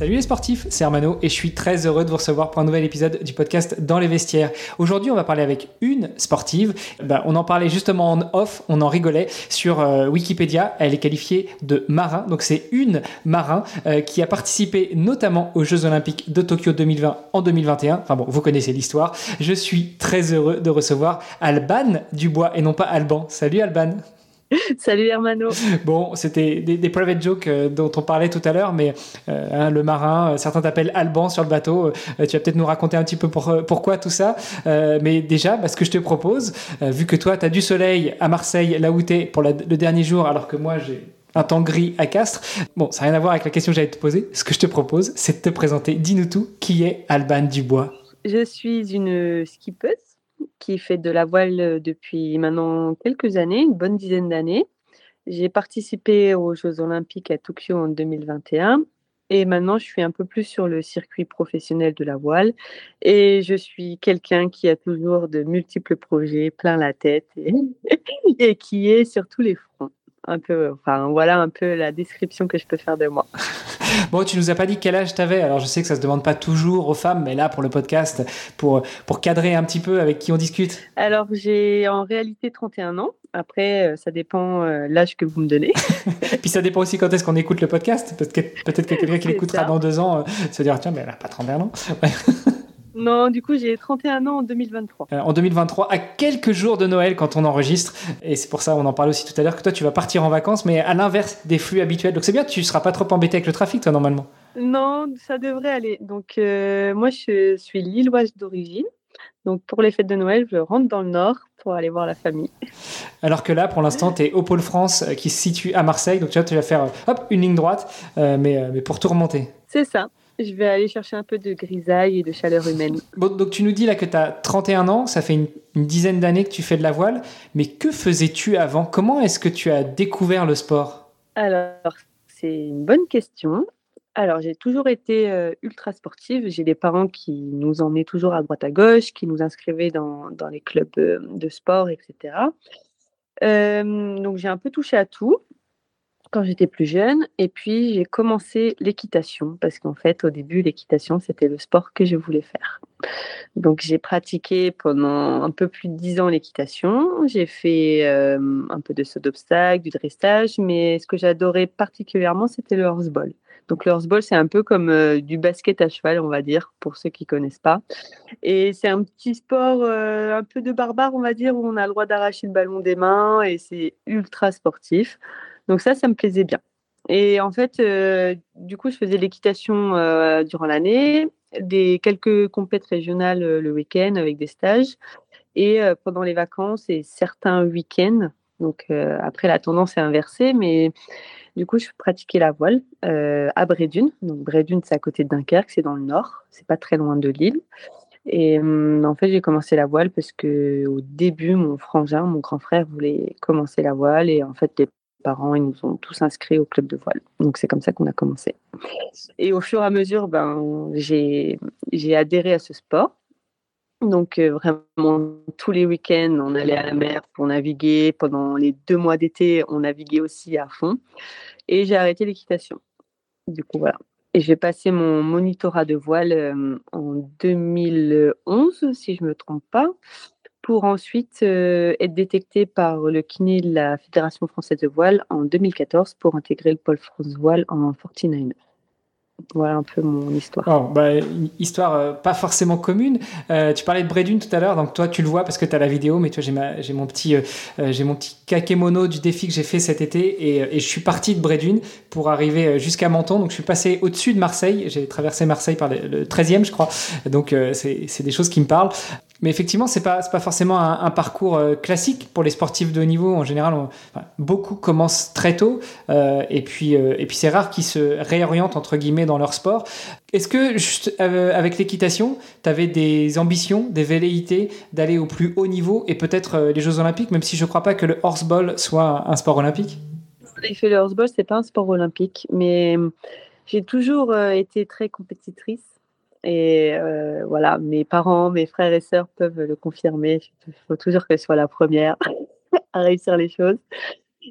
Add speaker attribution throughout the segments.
Speaker 1: Salut les sportifs, c'est Hermano et je suis très heureux de vous recevoir pour un nouvel épisode du podcast Dans les vestiaires. Aujourd'hui, on va parler avec une sportive. Bah, on en parlait justement en off, on en rigolait sur euh, Wikipédia. Elle est qualifiée de marin, donc c'est une marin euh, qui a participé notamment aux Jeux Olympiques de Tokyo 2020 en 2021. Enfin bon, vous connaissez l'histoire. Je suis très heureux de recevoir Alban Dubois et non pas Alban. Salut Alban.
Speaker 2: Salut Hermano.
Speaker 1: Bon, c'était des, private jokes euh, dont on parlait tout à l'heure, mais euh, hein, le marin, euh, certains t'appellent Alban sur le bateau. tu vas peut-être nous raconter un petit peu pourquoi tout ça. mais déjà, bah, ce que je te propose, vu que toi, tu as du soleil à Marseille, là où tu es pour le dernier jour, alors que moi, j'ai un temps gris à Castres. Bon, ça n'a rien à voir avec la question que j'allais te poser. Ce que je te propose, c'est de te présenter. Dis-nous tout. Qui est Alban Dubois?
Speaker 2: Je suis une skippeuse qui fait de la voile depuis maintenant quelques années, une bonne dizaine d'années. J'ai participé aux Jeux olympiques à Tokyo en 2021 et maintenant je suis un peu plus sur le circuit professionnel de la voile et je suis quelqu'un qui a toujours de multiples projets plein la tête et, et qui est sur tous les fronts un peu, enfin voilà un peu la description que je peux faire de moi.
Speaker 1: Bon, tu nous as pas dit quel âge tu avais, alors je sais que ça se demande pas toujours aux femmes, mais là pour le podcast, pour, pour cadrer un petit peu avec qui on discute.
Speaker 2: Alors j'ai en réalité 31 ans, après euh, ça dépend euh, l'âge que vous me donnez.
Speaker 1: Puis ça dépend aussi quand est-ce qu'on écoute le podcast, peut-être que, peut que quelqu'un qui l'écoutera dans deux ans euh, se dira tiens, mais elle n'a pas 31 ans.
Speaker 2: Non, du coup, j'ai 31 ans en 2023.
Speaker 1: Euh, en 2023, à quelques jours de Noël quand on enregistre, et c'est pour ça, on en parle aussi tout à l'heure, que toi, tu vas partir en vacances, mais à l'inverse des flux habituels. Donc c'est bien, tu ne seras pas trop embêté avec le trafic, toi, normalement.
Speaker 2: Non, ça devrait aller. Donc euh, moi, je suis lilloise d'origine. Donc pour les fêtes de Noël, je rentre dans le nord pour aller voir la famille.
Speaker 1: Alors que là, pour l'instant, tu es au pôle France euh, qui se situe à Marseille. Donc tu vois, tu vas faire hop, une ligne droite, mais, mais pour tout remonter.
Speaker 2: C'est ça. Je vais aller chercher un peu de grisaille et de chaleur humaine.
Speaker 1: donc tu nous dis là que tu as 31 ans, ça fait une, dizaine d'années que tu fais de la voile, mais que faisais-tu avant? Comment est-ce que tu as découvert le sport?
Speaker 2: Alors, c'est une bonne question. Alors, j'ai toujours été euh, ultra sportive. J'ai des parents qui nous emmenaient toujours à droite à gauche, qui nous inscrivaient dans, dans les clubs euh, de sport, etc. Euh, donc, j'ai un peu touché à tout quand j'étais plus jeune. Et puis, j'ai commencé l'équitation parce qu'en fait, au début, l'équitation, c'était le sport que je voulais faire. Donc, j'ai pratiqué pendant un peu plus de dix ans l'équitation. J'ai fait euh, un peu de saut d'obstacle, du dressage, mais ce que j'adorais particulièrement, c'était le horseball. Donc, le horseball, c'est un peu comme euh, du basket à cheval, on va dire, pour ceux qui connaissent pas. Et c'est un petit sport euh, un peu de barbare, on va dire, où on a le droit d'arracher le ballon des mains et c'est ultra sportif. Donc ça, ça me plaisait bien. Et en fait, euh, du coup, je faisais l'équitation euh, durant l'année, des quelques compètes régionales euh, le week-end avec des stages. Et pendant les vacances et certains week-ends, Donc après, la tendance est inversée, mais du coup, je pratiquais la voile à Brédune. Donc Brédune, c'est à côté de Dunkerque, c'est dans le nord, c'est pas très loin de Lille. Et hum, en fait, j'ai commencé la voile parce que au début, mon frangin, mon grand frère, voulait commencer la voile et en fait, les parents, ils nous ont tous inscrits au club de voile. Donc c'est comme ça qu'on a commencé. Et au fur et à mesure, ben, j'ai adhéré à ce sport. Donc euh, vraiment tous les week-ends, on allait à la mer pour naviguer. Pendant les deux mois d'été, on naviguait aussi à fond. Et j'ai arrêté l'équitation. Du coup, voilà. Et j'ai passé mon monitorat de voile euh, en 2011, si je ne me trompe pas, pour ensuite euh, être détecté par le kiné de la Fédération française de voile en 2014 pour intégrer le pôle France Voile en 49 voilà un peu mon histoire.
Speaker 1: Oh, bah, histoire euh, pas forcément commune. Euh, tu parlais de Bredune tout à l'heure, donc toi tu le vois parce que tu as la vidéo, mais tu vois, j'ai mon petit, euh, j'ai mon petit kakémono du défi que j'ai fait cet été et, je suis parti de Bredune pour arriver jusqu'à Menton. Donc je suis passé au-dessus de Marseille, j'ai traversé Marseille par le, 13e, je crois. Donc c'est des choses qui me parlent. Mais effectivement, c'est pas pas forcément un, parcours euh, classique pour les sportifs de haut niveau. En général, beaucoup commencent très tôt, euh, et puis euh, et puis c'est rare qu'ils se réorientent entre guillemets dans leur sport. Est-ce que avec l'équitation, tu avais des ambitions, des velléités d'aller au plus haut niveau et peut-être les Jeux Olympiques, même si je ne crois pas que le horseball soit un sport olympique?
Speaker 2: Effet, le horseball c'est pas un sport olympique, mais j'ai toujours été très compétitrice et euh, voilà, mes parents, mes frères et sœurs peuvent le confirmer. Il faut toujours que je sois la première à réussir les choses.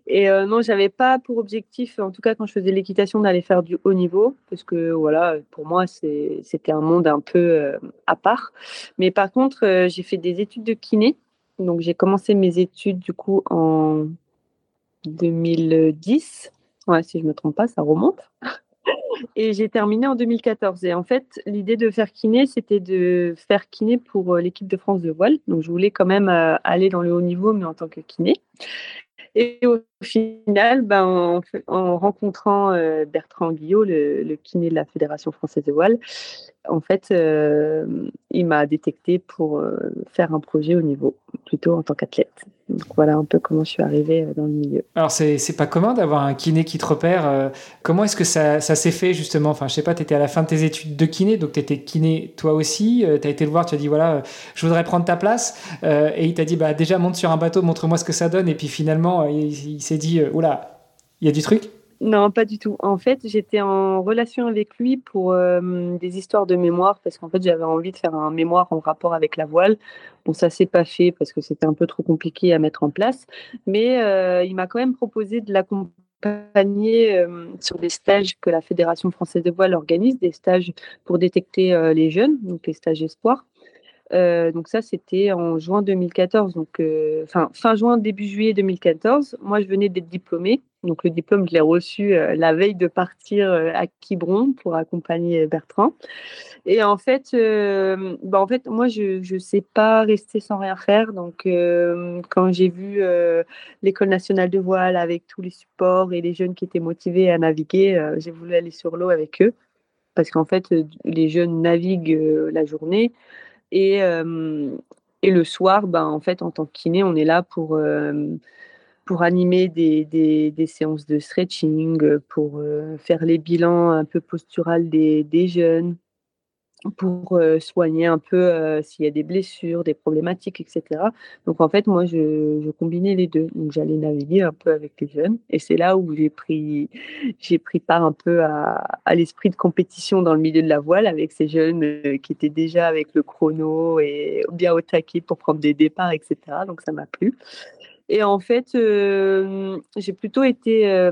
Speaker 2: Et euh, non, j'avais pas pour objectif, en tout cas quand je faisais l'équitation, d'aller faire du haut niveau, parce que voilà, pour moi, c'était un monde un peu euh, à part. Mais par contre, j'ai fait des études de kiné. Donc j'ai commencé mes études du coup en 2010. Ouais, si je me trompe pas, ça remonte. Et j'ai terminé en 2014. Et en fait, l'idée de faire kiné, c'était de faire kiné pour euh, l'équipe de France de voile. Donc, je voulais quand même euh, aller dans le haut niveau, mais en tant que kiné. Et au final, ben, en, rencontrant euh, Bertrand Guillot, le, kiné de la Fédération française de voile, en fait, il m'a détecté pour faire un projet au niveau, plutôt en tant qu'athlète. Donc voilà un peu comment je suis arrivée euh, dans le milieu.
Speaker 1: Alors c'est, pas commun d'avoir un kiné qui te repère. Euh, comment est-ce que ça, ça, s'est fait justement? Enfin je sais pas, tu étais à la fin de tes études de kiné, donc tu étais kiné toi aussi. Euh, tu as été le voir, tu as dit voilà, je voudrais prendre ta place. et il t'a dit bah déjà monte sur un bateau, montre-moi ce que ça donne. Et puis finalement il, il s'est dit oula, il y a du truc?
Speaker 2: Non, pas du tout. En fait, j'étais en relation avec lui pour euh, des histoires de mémoire parce qu'en fait, j'avais envie de faire un mémoire en rapport avec la voile. Bon, ça s'est pas fait parce que c'était un peu trop compliqué à mettre en place, mais euh, il m'a quand même proposé de l'accompagner euh, sur des stages que la Fédération française de voile organise, des stages pour détecter les jeunes, donc les stages espoirs. Donc ça, c'était en juin 2014, donc fin juin, début juillet 2014. Moi, je venais d'être diplômée, donc le diplôme, je l'ai reçu euh, la veille de partir à Quiberon pour accompagner Bertrand. Et en fait, bah en fait, moi, je ne sais pas rester sans rien faire. Donc, quand j'ai vu l'école nationale de voile avec tous les supports et les jeunes qui étaient motivés à naviguer, j'ai voulu aller sur l'eau avec eux parce qu'en fait, les jeunes naviguent la journée. Et, et le soir, ben, en fait, en tant que kiné, on est là pour, pour animer des, des, séances de stretching, pour faire les bilans un peu posturales des, des jeunes, pour euh, soigner un peu euh, s'il y a des blessures, des problématiques, etc. Donc en fait, moi, je, combinais les deux. Donc j'allais naviguer un peu avec les jeunes, et c'est là où j'ai pris, j'ai pris part un peu à, l'esprit de compétition dans le milieu de la voile avec ces jeunes euh, qui étaient déjà avec le chrono et bien au taquet pour prendre des départs, etc. Donc ça m'a plu. Et en fait, j'ai plutôt été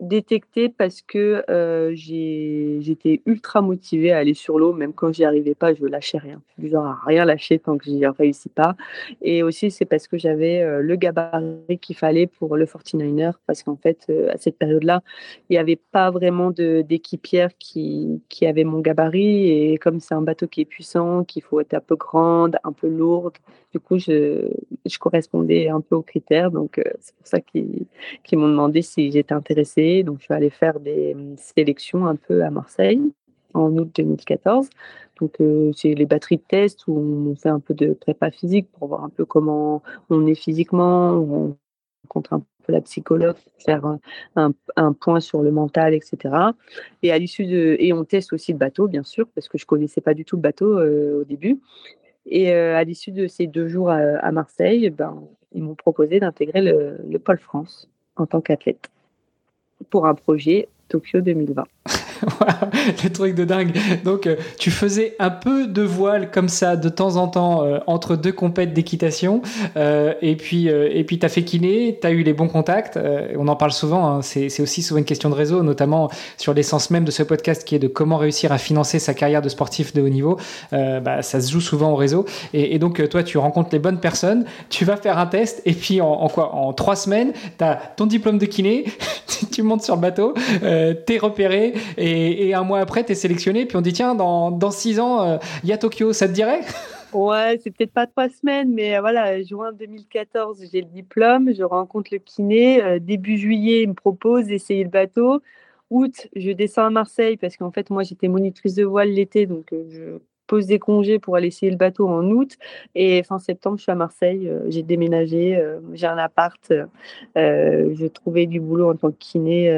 Speaker 2: détecté parce que euh, j'étais ultra motivée à aller sur l'eau, même quand j'y arrivais pas, je lâchais rien. Je genre à rien lâcher tant que j'y réussis pas. Et aussi, c'est parce que j'avais euh, le gabarit qu'il fallait pour le 49er, parce qu'en fait, euh, à cette période-là, il n'y avait pas vraiment d'équipière qui, qui avait mon gabarit. Et comme c'est un bateau qui est puissant, qu'il faut être un peu grande, un peu lourde, du coup, je, je correspondais un peu aux critères. Donc, c'est pour ça qu'ils m'ont demandé si j'étais intéressée. Donc, je suis allée faire des hum, sélections un peu à Marseille en août 2014. Donc, euh, c'est les batteries de test où on fait un peu de prépa physique pour voir un peu comment on est physiquement, rencontre un peu la psychologue, faire un, point sur le mental, etc. Et à de, et on teste aussi le bateau, bien sûr, parce que je connaissais pas du tout le bateau au début. Et à l'issue de ces deux jours à, Marseille, ben, ils m'ont proposé d'intégrer le, le Pôle France en tant qu'athlète pour un projet Tokyo 2020.
Speaker 1: le truc de dingue. Donc, euh, tu faisais un peu de voile comme ça de temps en temps euh, entre deux compètes d'équitation. Euh, et puis, et puis tu as fait kiné, tu as eu les bons contacts. on en parle souvent. Hein. c'est aussi souvent une question de réseau, notamment sur l'essence même de ce podcast qui est de comment réussir à financer sa carrière de sportif de haut niveau. Bah, ça se joue souvent au réseau. Et, donc, toi, tu rencontres les bonnes personnes, tu vas faire un test. Et puis, en, quoi? En trois semaines, tu as ton diplôme de kiné, tu montes sur le bateau, tu es repéré. Et, un mois après, tu es sélectionné, puis on dit tiens, dans, dans six ans, il euh, y a Tokyo, ça te dirait?
Speaker 2: Ouais, c'est peut-être pas trois semaines, mais euh, voilà, juin 2014, j'ai le diplôme, je rencontre le kiné. Euh, début juillet, il me propose d'essayer le bateau. Août, je descends à Marseille parce qu'en fait, moi, j'étais monitrice de voile l'été, donc je pose des congés pour aller essayer le bateau en août. Et fin septembre, je suis à Marseille. Euh, j'ai déménagé, euh, j'ai un appart. Euh, j'ai trouvé du boulot en tant que kiné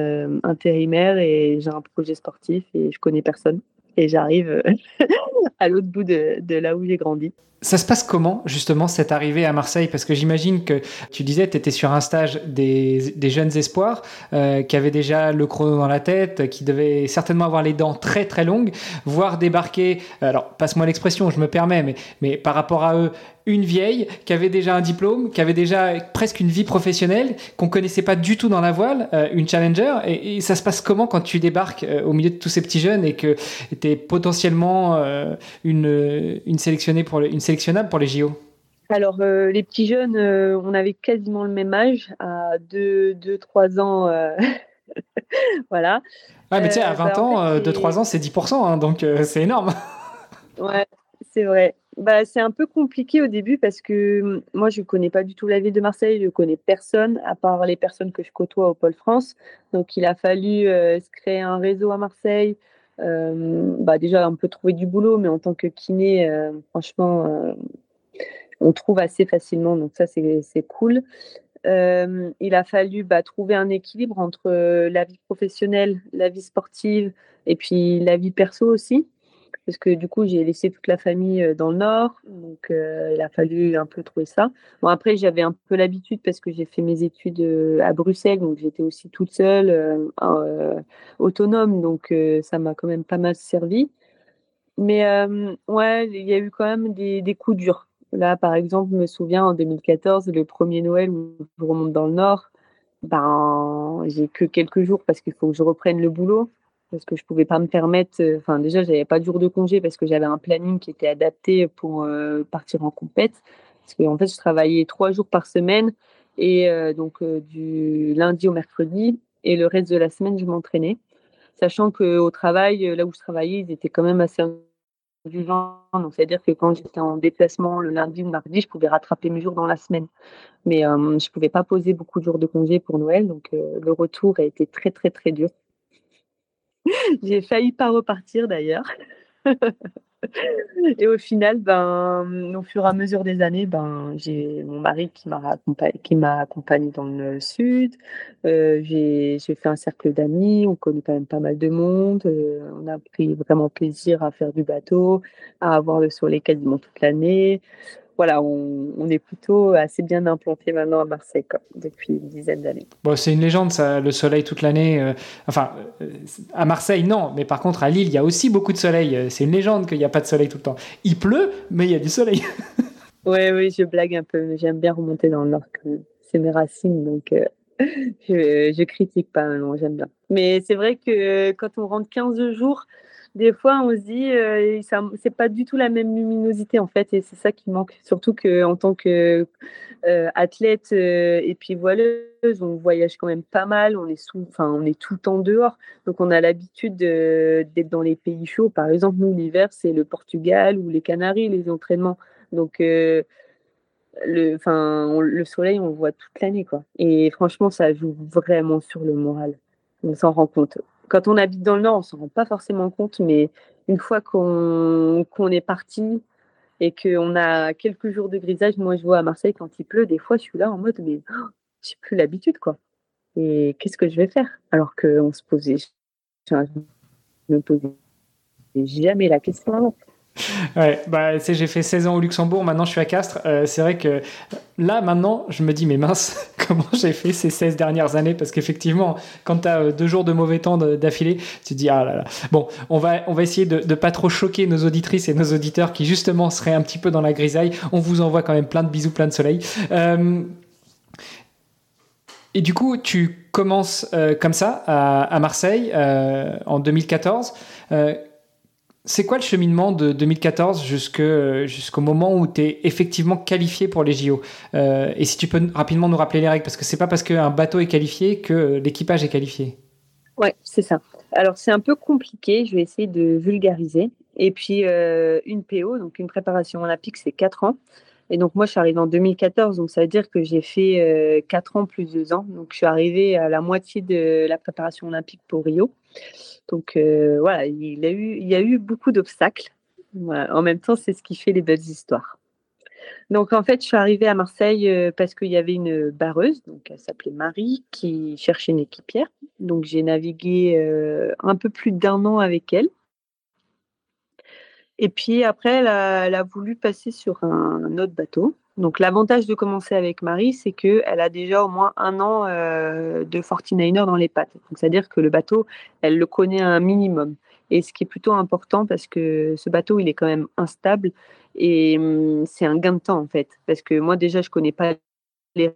Speaker 2: intérimaire et j'ai un projet sportif et je connais personne. Et j'arrive à l'autre bout de là où j'ai grandi.
Speaker 1: Ça se passe comment, justement, cette arrivée à Marseille? Parce que j'imagine que tu disais, tu étais sur un stage des, jeunes espoirs, euh, qui avaient déjà le chrono dans la tête, qui devaient certainement avoir les dents très très longues, voir débarquer, alors passe-moi l'expression, je me permets, mais, par rapport à eux, une vieille qui avait déjà un diplôme, qui avait déjà presque une vie professionnelle, qu'on connaissait pas du tout dans la voile, euh, une challenger. Et, ça se passe comment quand tu débarques euh, au milieu de tous ces petits jeunes et que tu es potentiellement une, sélectionnée pour une sélectionnable pour les JO
Speaker 2: alors, les petits jeunes, on avait quasiment le même âge, à 2-3 ans. voilà.
Speaker 1: Ah, mais tu sais, à 20 bah, ans, 2-3 ans, c'est 10%, hein, donc c'est énorme.
Speaker 2: ouais, c'est vrai. Bah, c'est un peu compliqué au début parce que mmh, moi, je ne connais pas du tout la ville de Marseille, je ne connais personne à part les personnes que je côtoie au Pôle France. Donc, il a fallu se créer un réseau à Marseille. Bah, déjà, un peu trouver du boulot, mais en tant que kiné, franchement, on trouve assez facilement. Donc, ça, c'est cool. il a fallu bah, trouver un équilibre entre la vie professionnelle, la vie sportive et puis la vie perso aussi parce que du coup, j'ai laissé toute la famille euh, dans le nord, donc euh, il a fallu un peu trouver ça. Bon, après, j'avais un peu l'habitude parce que j'ai fait mes études euh, à Bruxelles, donc j'étais aussi toute seule, autonome, donc ça m'a quand même pas mal servi. Mais ouais, il y a eu quand même des, des, coups durs. Là, par exemple, je me souviens en 2014, le premier Noël où je remonte dans le nord, ben, j'ai que quelques jours parce qu'il faut que je reprenne le boulot parce que je pouvais pas me permettre. Euh, enfin, déjà, j'avais pas de jour de congé parce que j'avais un planning qui était adapté pour euh, partir en compète. Parce qu'en en fait, je travaillais trois jours par semaine et euh, donc du lundi au mercredi et le reste de la semaine, je m'entraînais. Sachant qu'au travail, là où je travaillais, ils étaient quand même assez vivants. Donc, c'est-à-dire que quand j'étais en déplacement le lundi ou le mardi, je pouvais rattraper mes jours dans la semaine. Mais je ne pouvais pas poser beaucoup de jours de congé pour Noël. Donc, le retour a été très, très, très dur. J'ai failli pas repartir d'ailleurs. et au final, ben, au fur et à mesure des années, ben, j'ai mon mari qui m'a accompagné, dans le sud. Euh, j'ai fait un cercle d'amis. On connaît quand même pas mal de monde. Euh, on a pris vraiment plaisir à faire du bateau, à avoir le soleil quasiment toute l'année voilà, on, est plutôt assez bien implanté maintenant à Marseille depuis une dizaine d'années.
Speaker 1: Bon, c'est une légende, ça, le soleil toute l'année. Euh, enfin, euh, à Marseille, non, mais par contre, à Lille, il y a aussi beaucoup de soleil. Euh, c'est une légende qu'il n'y a pas de soleil tout le temps. Il pleut, mais il y a du soleil.
Speaker 2: oui, oui, je blague un peu, mais j'aime bien remonter dans le nord C'est mes racines, donc je, je critique pas, non, j'aime bien. Mais c'est vrai que quand on rentre 15 jours, des fois, on se dit, euh, c'est pas du tout la même luminosité en fait, et c'est ça qui manque. Surtout qu'en tant que euh, athlète euh, et puis voileuse, on voyage quand même pas mal, on est sous, on est tout le temps dehors, donc on a l'habitude d'être dans les pays chauds. Par exemple, nous l'hiver, c'est le Portugal ou les Canaries, les entraînements. Donc le, enfin, le soleil, on le voit toute l'année, quoi. Et franchement, ça joue vraiment sur le moral. On s'en rend compte quand on habite dans le Nord, on s'en rend pas forcément compte, mais une fois qu'on est parti et qu'on a quelques jours de grisage, moi je vois à Marseille quand il pleut, des fois je suis là en mode mais j'ai plus l'habitude, quoi. Et qu'est-ce que je vais faire? Alors qu'on se posait, jamais la question.
Speaker 1: Ouais, bah, j'ai fait 16 ans au Luxembourg, maintenant je suis à Castres. Euh, c'est vrai que là, maintenant, je me dis, mais mince, comment j'ai fait ces 16 dernières années? Parce qu'effectivement, quand tu as euh, deux jours de mauvais temps d'affilée, tu te dis, ah là là. Bon, on va, on va essayer de ne pas trop choquer nos auditrices et nos auditeurs qui, justement, seraient un petit peu dans la grisaille. On vous envoie quand même plein de bisous, plein de soleil. Euh, et du coup, tu commences comme ça à Marseille en 2014 c'est quoi le cheminement de 2014 jusqu'au moment où tu es effectivement qualifié pour les JO euh, Et si tu peux rapidement nous rappeler les règles, parce que c'est pas parce qu'un bateau est qualifié que l'équipage est qualifié.
Speaker 2: Ouais, c'est ça. Alors c'est un peu compliqué, je vais essayer de vulgariser. Et puis euh, une PO, donc une préparation olympique, c'est 4 ans. Et donc moi je suis arrivée en 2014, donc ça veut dire que j'ai fait 4 euh, ans plus 2 ans. Donc je suis arrivée à la moitié de la préparation olympique pour Rio. Donc euh, voilà, il, y a eu beaucoup d'obstacles. En même temps, c'est ce qui fait les belles histoires. Donc en fait, je suis arrivée à Marseille euh, parce qu'il y avait une barreuse, donc elle s'appelait Marie, qui cherchait une équipière. Donc j'ai navigué euh, un peu plus d'un an avec elle. Et puis après, elle a, voulu passer sur un autre bateau. Donc l'avantage de commencer avec Marie, c'est qu'elle a déjà au moins un an euh, de 49er dans les pattes. c'est-à-dire que le bateau, elle le connaît un minimum. Et ce qui est plutôt important parce que ce bateau, il est quand même instable et hum, c'est un gain de temps en fait. Parce que moi déjà, je connais pas les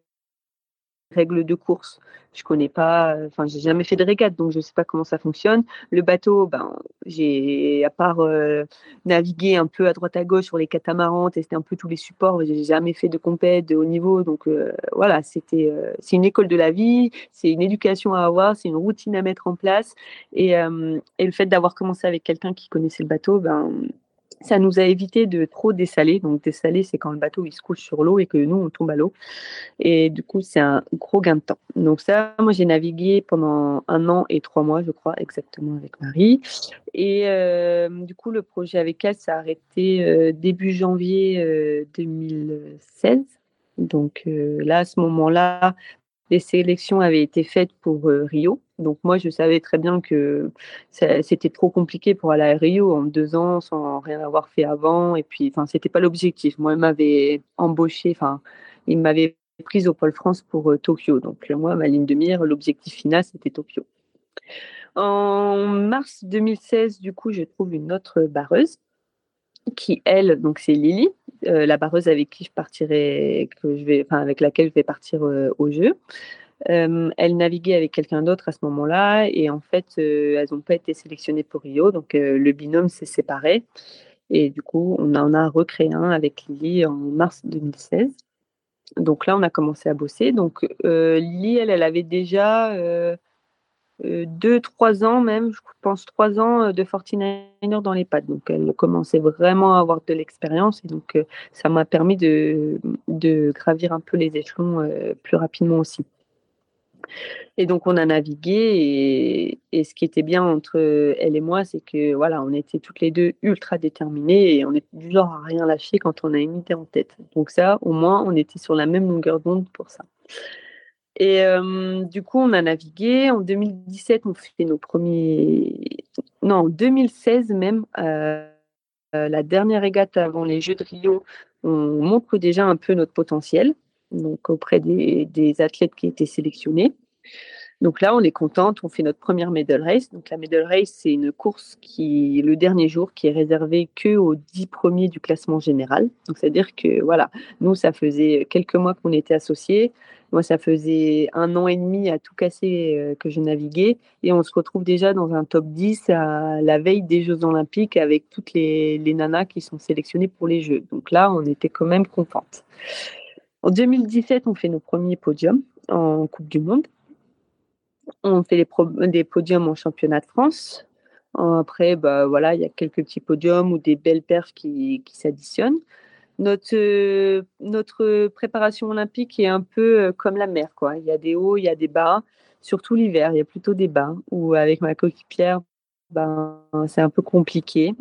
Speaker 2: règles de course. Je connais pas, enfin, j'ai jamais fait de régate, donc je sais pas comment ça fonctionne. Le bateau, ben, j'ai, à part euh, naviguer un peu à droite à gauche sur les catamarans, tester un peu tous les supports, j'ai jamais fait de compète de haut niveau, donc euh, voilà, c'était, euh, c'est une école de la vie, c'est une éducation à avoir, c'est une routine à mettre en place, et, et le fait d'avoir commencé avec quelqu'un qui connaissait le bateau, ben, ça nous a évité de trop dessaler. Donc, dessaler, c'est quand le bateau il se couche sur l'eau et que nous, on tombe à l'eau. Et du coup, c'est un gros gain de temps. Donc, ça, moi, j'ai navigué pendant un an et trois mois, je crois, exactement avec Marie. Et euh, du coup, le projet avec elle s'est arrêté euh, début janvier 2016. Euh, Donc, là, à ce moment-là, les sélections avaient été faites pour Rio. Donc moi, je savais très bien que c'était trop compliqué pour aller à Rio en deux ans sans rien avoir fait avant. Et puis, enfin, c'était pas l'objectif. Moi, il m'avait embauché, enfin, il m'avait prise au Pôle France pour euh, Tokyo. Donc moi, ma ligne de mire, l'objectif final, c'était Tokyo. En mars 2016, du coup, je trouve une autre barreuse qui, elle, donc c'est Lily, euh, la barreuse avec qui je partirai, que je vais, enfin, avec laquelle je vais partir euh, au jeu. Euh, elle naviguait avec quelqu'un d'autre à ce moment-là et en fait, elles n'ont pas été sélectionnées pour Rio. Donc, le binôme s'est séparé. Et du coup, on en a recréé un avec Lily en mars 2016. Donc là, on a commencé à bosser. Donc, Lily, elle, elle avait déjà deux, trois ans même, je pense trois ans de 49er dans les pattes. Donc, elle commençait vraiment à avoir de l'expérience. Et donc, ça m'a permis de, de, gravir un peu les échelons plus rapidement aussi. Et donc on a navigué et, ce qui était bien entre elle et moi, c'est que voilà, on était toutes les deux ultra déterminées et on est du genre à rien lâcher quand on a une idée en tête. Donc ça, au moins, on était sur la même longueur d'onde pour ça. Et du coup, on a navigué. En 2017, on fait nos premiers. Non, en 2016 même, euh, la dernière régate avant les Jeux de Rio, on montre déjà un peu notre potentiel donc auprès des, athlètes qui étaient sélectionnés. Donc là, on est contente, on fait notre première medal race. Donc la medal race, c'est une course qui, le dernier jour, qui est réservée que aux dix premiers du classement général. Donc c'est-à-dire que voilà, nous, ça faisait quelques mois qu'on était associés. Moi, ça faisait un an et demi à tout casser euh, que je naviguais. Et on se retrouve déjà dans un top 10 à la veille des Jeux Olympiques avec toutes les, les nanas qui sont sélectionnées pour les Jeux. Donc là, on était quand même contente. En 2017, on fait nos premiers podiums en Coupe du Monde. On fait des podiums en championnat de France. Après, bah, voilà, il y a quelques petits podiums ou des belles perfs qui, s'additionnent. Notre, notre préparation olympique est un peu euh, comme la mer. Quoi. Il y a des hauts, il y a des bas. Surtout l'hiver, il y a plutôt des bas. Ou avec ma coéquipière, ben, c'est un peu compliqué.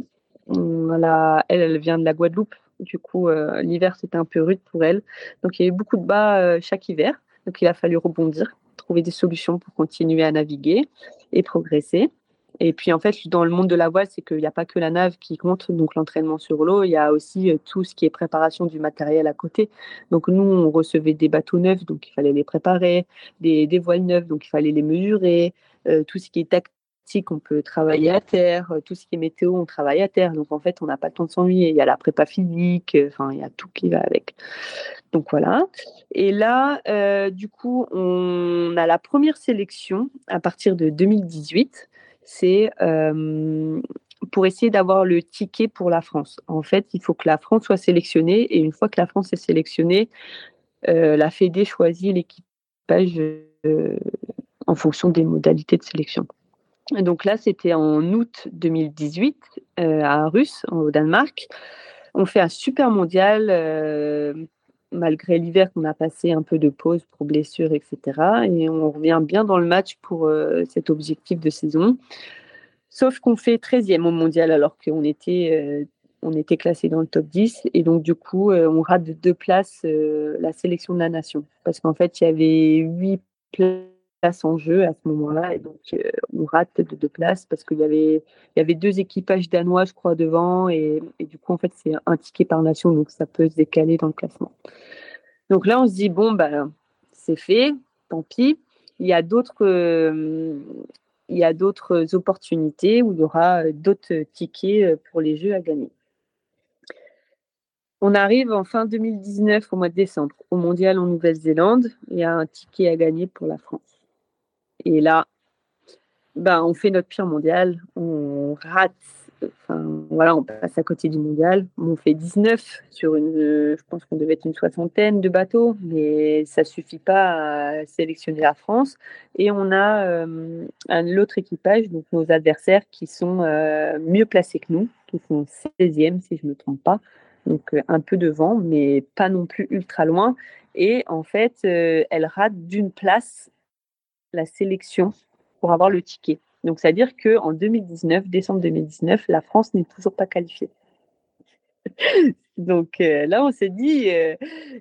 Speaker 2: Voilà, elle, vient de la Guadeloupe, du coup, euh, l'hiver, c'était un peu rude pour elle. Donc, il y a eu beaucoup de bas euh, chaque hiver. Donc il a fallu rebondir, trouver des solutions pour continuer à naviguer et progresser. Et puis en fait, dans le monde de la voile, c'est qu'il n'y a pas que la nave qui compte, donc l'entraînement sur l'eau, il y a aussi euh, tout ce qui est préparation du matériel à côté. Donc nous, on recevait des bateaux neufs, donc il fallait les préparer, des, voiles neuves, donc il fallait les mesurer, euh, tout ce qui est tactique, on peut travailler à terre, euh, tout ce qui est météo, on travaille à terre. Donc en fait, on n'a pas le temps de s'ennuyer. Il y a la prépa physique, enfin il y a tout qui va avec. Donc voilà. Et là, du coup, on a la première sélection à partir de 2018 c'est pour essayer d'avoir le ticket pour la France. En fait, il faut que la France soit sélectionnée et une fois que la France est sélectionnée, la Fédé choisit l'équipage en fonction des modalités de sélection. donc là, c'était en août 2018 à Russe, au Danemark. On fait un super mondial malgré l'hiver qu'on a passé un peu de pause pour blessures, etc. Et on revient bien dans le match pour euh, cet objectif de saison. Sauf qu'on fait 13e au mondial alors qu'on était, euh, était classé dans le top 10. Et donc, du coup, euh, on rate de deux places la sélection de la nation. Parce qu'en fait, il y avait huit places en jeu à ce moment-là. Et donc, euh, on rate de deux places parce qu'il y avait, il y avait deux équipages danois, je crois, devant. Et, du coup, en fait, c'est un ticket par nation. Donc, ça peut se décaler dans le classement. Donc là, on se dit, bon, bah, c'est fait, tant pis. Il y a d'autres. Euh, il y a d'autres opportunités où il y aura d'autres tickets pour les jeux à gagner. On arrive en fin 2019, au mois de décembre, au mondial en Nouvelle-Zélande. Il y a un ticket à gagner pour la France. Et là, ben, on fait notre pire mondial, on rate, enfin voilà, on passe à côté du mondial. On fait 19 sur une, je pense qu'on devait être une soixantaine de bateaux, mais ça suffit pas à sélectionner la France. Et on a euh, un équipage, donc nos adversaires, qui sont euh, mieux placés que nous, qui sont 16e si je ne me trompe pas. Donc euh, un peu devant, mais pas non plus ultra loin. Et en fait, elle rate d'une place la sélection pour avoir le ticket. Donc, c'est-à-dire qu'en 2019, décembre 2019, la France n'est toujours pas qualifiée. Donc euh, là, on s'est dit, euh,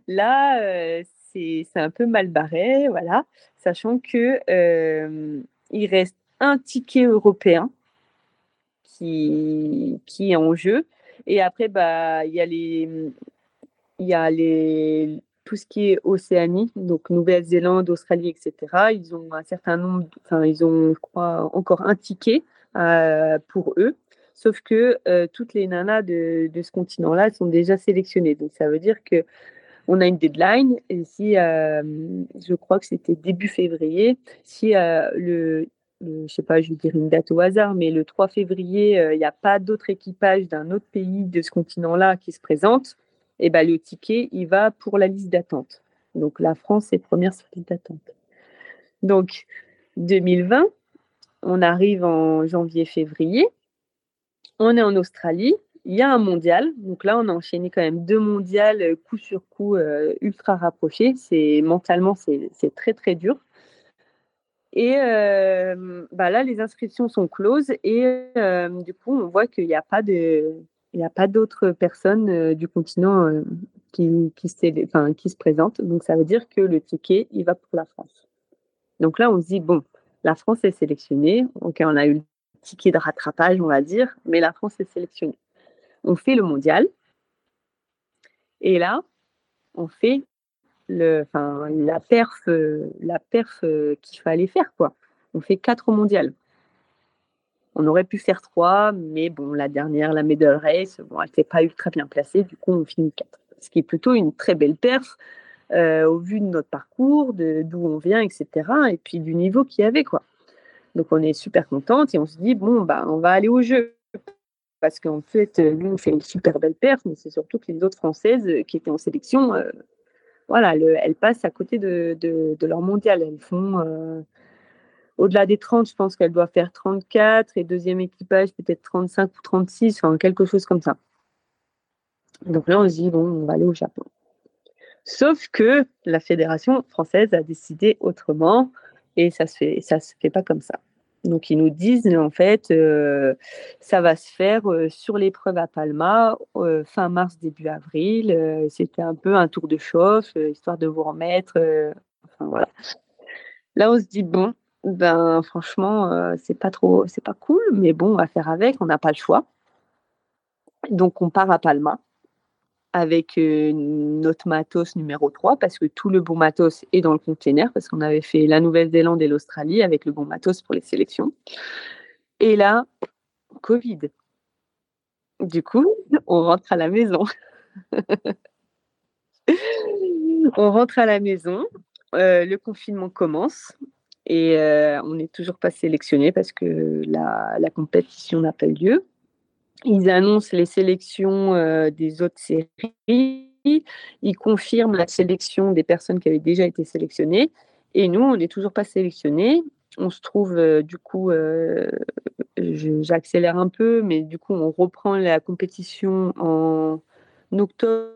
Speaker 2: là, euh, c'est un peu mal barré, voilà, sachant que il reste un ticket européen qui, est en jeu. Et après, bah, il y a les, tout ce qui est Océanie, donc Nouvelle-Zélande, Australie, etc. Ils ont un certain nombre, enfin, ils ont, je crois, encore un ticket euh, pour eux. Sauf que euh, toutes les nanas de, ce continent-là sont déjà sélectionnées. Donc, ça veut dire que on a une deadline. Et si, euh, je crois que c'était début février, si le, je sais pas, je vais dire une date au hasard, mais le 3 février, il n'y a pas d'autre équipage d'un autre pays de ce continent-là qui se présente, et eh ben, le ticket, il va pour la liste d'attente. Donc la France est première sur la liste d'attente. Donc 2020, on arrive en janvier-février, on est en Australie, il y a un mondial. Donc là, on a enchaîné quand même deux mondiales euh, coup sur coup euh, ultra rapprochés. C'est mentalement, c'est très très dur. Et euh, bah là, les inscriptions sont closes et du coup, on voit qu'il n'y a pas de, il n'y a pas d'autres personnes euh, du continent euh, qui, se présentent. Donc, ça veut dire que le ticket, il va pour la France. Donc là, on se dit, bon, la France est sélectionnée. OK, on a eu le ticket de rattrapage, on va dire, mais la France est sélectionnée. On fait le mondial. Et là, on fait la perf, la perf euh, qu'il fallait faire, quoi. On fait quatre mondiales. On aurait pu faire trois, mais bon, la dernière, la medal race, bon, elle n'était pas ultra bien placée, du coup, on finit quatre. Ce qui est plutôt une très belle perf euh, au vu de notre parcours, d'où on vient, etc. Et puis du niveau qu'il y avait, quoi. Donc, on est super contente et on se dit, bon, bah, on va aller au jeu. Parce qu'en fait, nous, on fait une super belle perf, mais c'est surtout que les autres Françaises qui étaient en sélection, euh, voilà, elles passent à côté de, leur mondial. Elles font. Euh, au-delà des 30, je pense qu'elle doit faire 34 et deuxième équipage peut-être 35 ou 36, enfin quelque chose comme ça. Donc là, on se dit, bon, on va aller au Japon. Sauf que la fédération française a décidé autrement et ça se fait, ça se fait pas comme ça. Donc ils nous disent en fait, euh, ça va se faire euh, sur l'épreuve à Palma euh, fin mars début avril. C'était un peu un tour de chauffe histoire de vous remettre voilà. Là, on se dit, bon, ben franchement, c'est pas trop, c'est pas cool, mais bon, on va faire avec, on n'a pas le choix. Donc, on part à Palma avec notre matos numéro 3 parce que tout le bon matos est dans le container parce qu'on avait fait la Nouvelle-Zélande et l'Australie avec le bon matos pour les sélections. Et là, Covid. Du coup, on rentre à la maison. on rentre à la maison, le confinement commence et on n'est toujours pas sélectionné parce que la, compétition n'a pas lieu. Ils annoncent les sélections euh, des autres séries, ils confirment la sélection des personnes qui avaient déjà été sélectionnées, et nous, on n'est toujours pas sélectionnés. On se trouve, euh, du coup, euh, j'accélère un peu, mais du coup, on reprend la compétition en octobre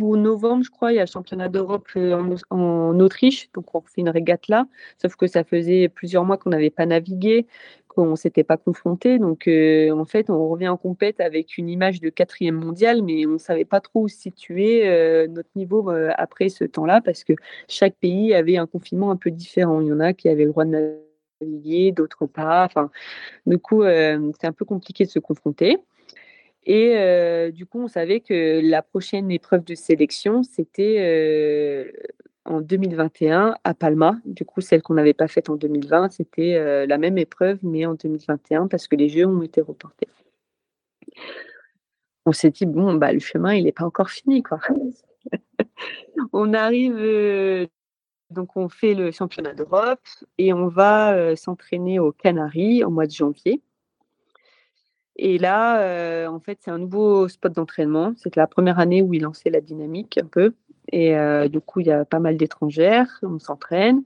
Speaker 2: ou novembre, je crois, il y a le championnat d'Europe en, en, Autriche, donc on fait une régate là, sauf que ça faisait plusieurs mois qu'on n'avait pas navigué, qu'on ne s'était pas confronté. Donc, euh, en fait, on revient en compète avec une image de quatrième mondial, mais on ne savait pas trop où situer euh, notre niveau euh, après ce temps-là, parce que chaque pays avait un confinement un peu différent. Il y en a qui avaient le droit de naviguer, d'autres pas. Enfin, du coup, c'est un peu compliqué de se confronter. Et du coup, on savait que la prochaine épreuve de sélection, c'était en 2021 à Palma. Du coup, celle qu'on n'avait pas faite en 2020, c'était euh, la même épreuve, mais en 2021 parce que les Jeux ont été reportés. On s'est dit, bon, bah, le chemin, il n'est pas encore fini. Quoi. on arrive, euh, donc on fait le championnat d'Europe et on va euh, s'entraîner aux Canaries au mois de janvier. Et là, en fait, c'est un nouveau spot d'entraînement. C'était la première année où il lançait la dynamique un peu. Et euh, du coup, il y a pas mal d'étrangères, on s'entraîne.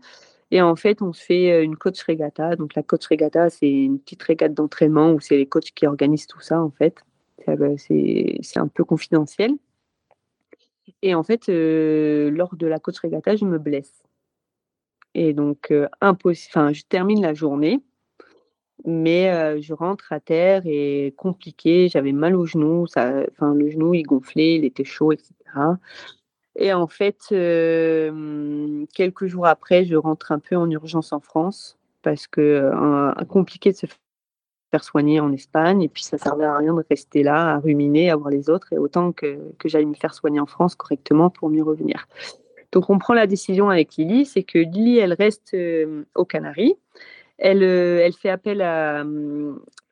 Speaker 2: Et en fait, on se fait euh, une coach regatta. Donc, la coach regatta, c'est une petite régate d'entraînement où c'est les coachs qui organisent tout ça, en fait. C'est un peu confidentiel. Et en fait, euh, lors de la coach regatta, je me blesse. Et donc, impossible. Enfin, je termine la journée, mais je rentre à terre et compliqué. J'avais mal au genou. Ça, enfin, le genou, il gonflait, il était chaud, etc. Et en fait, quelques jours après, je rentre un peu en urgence en France parce que compliqué de se faire soigner en Espagne et puis ça servait à rien de rester là à ruminer, à voir les autres et autant que, que j'aille me faire soigner en France correctement pour mieux revenir. Donc on prend la décision avec Lily, c'est que Lily, elle reste aux Canaries. Elle, elle fait appel à,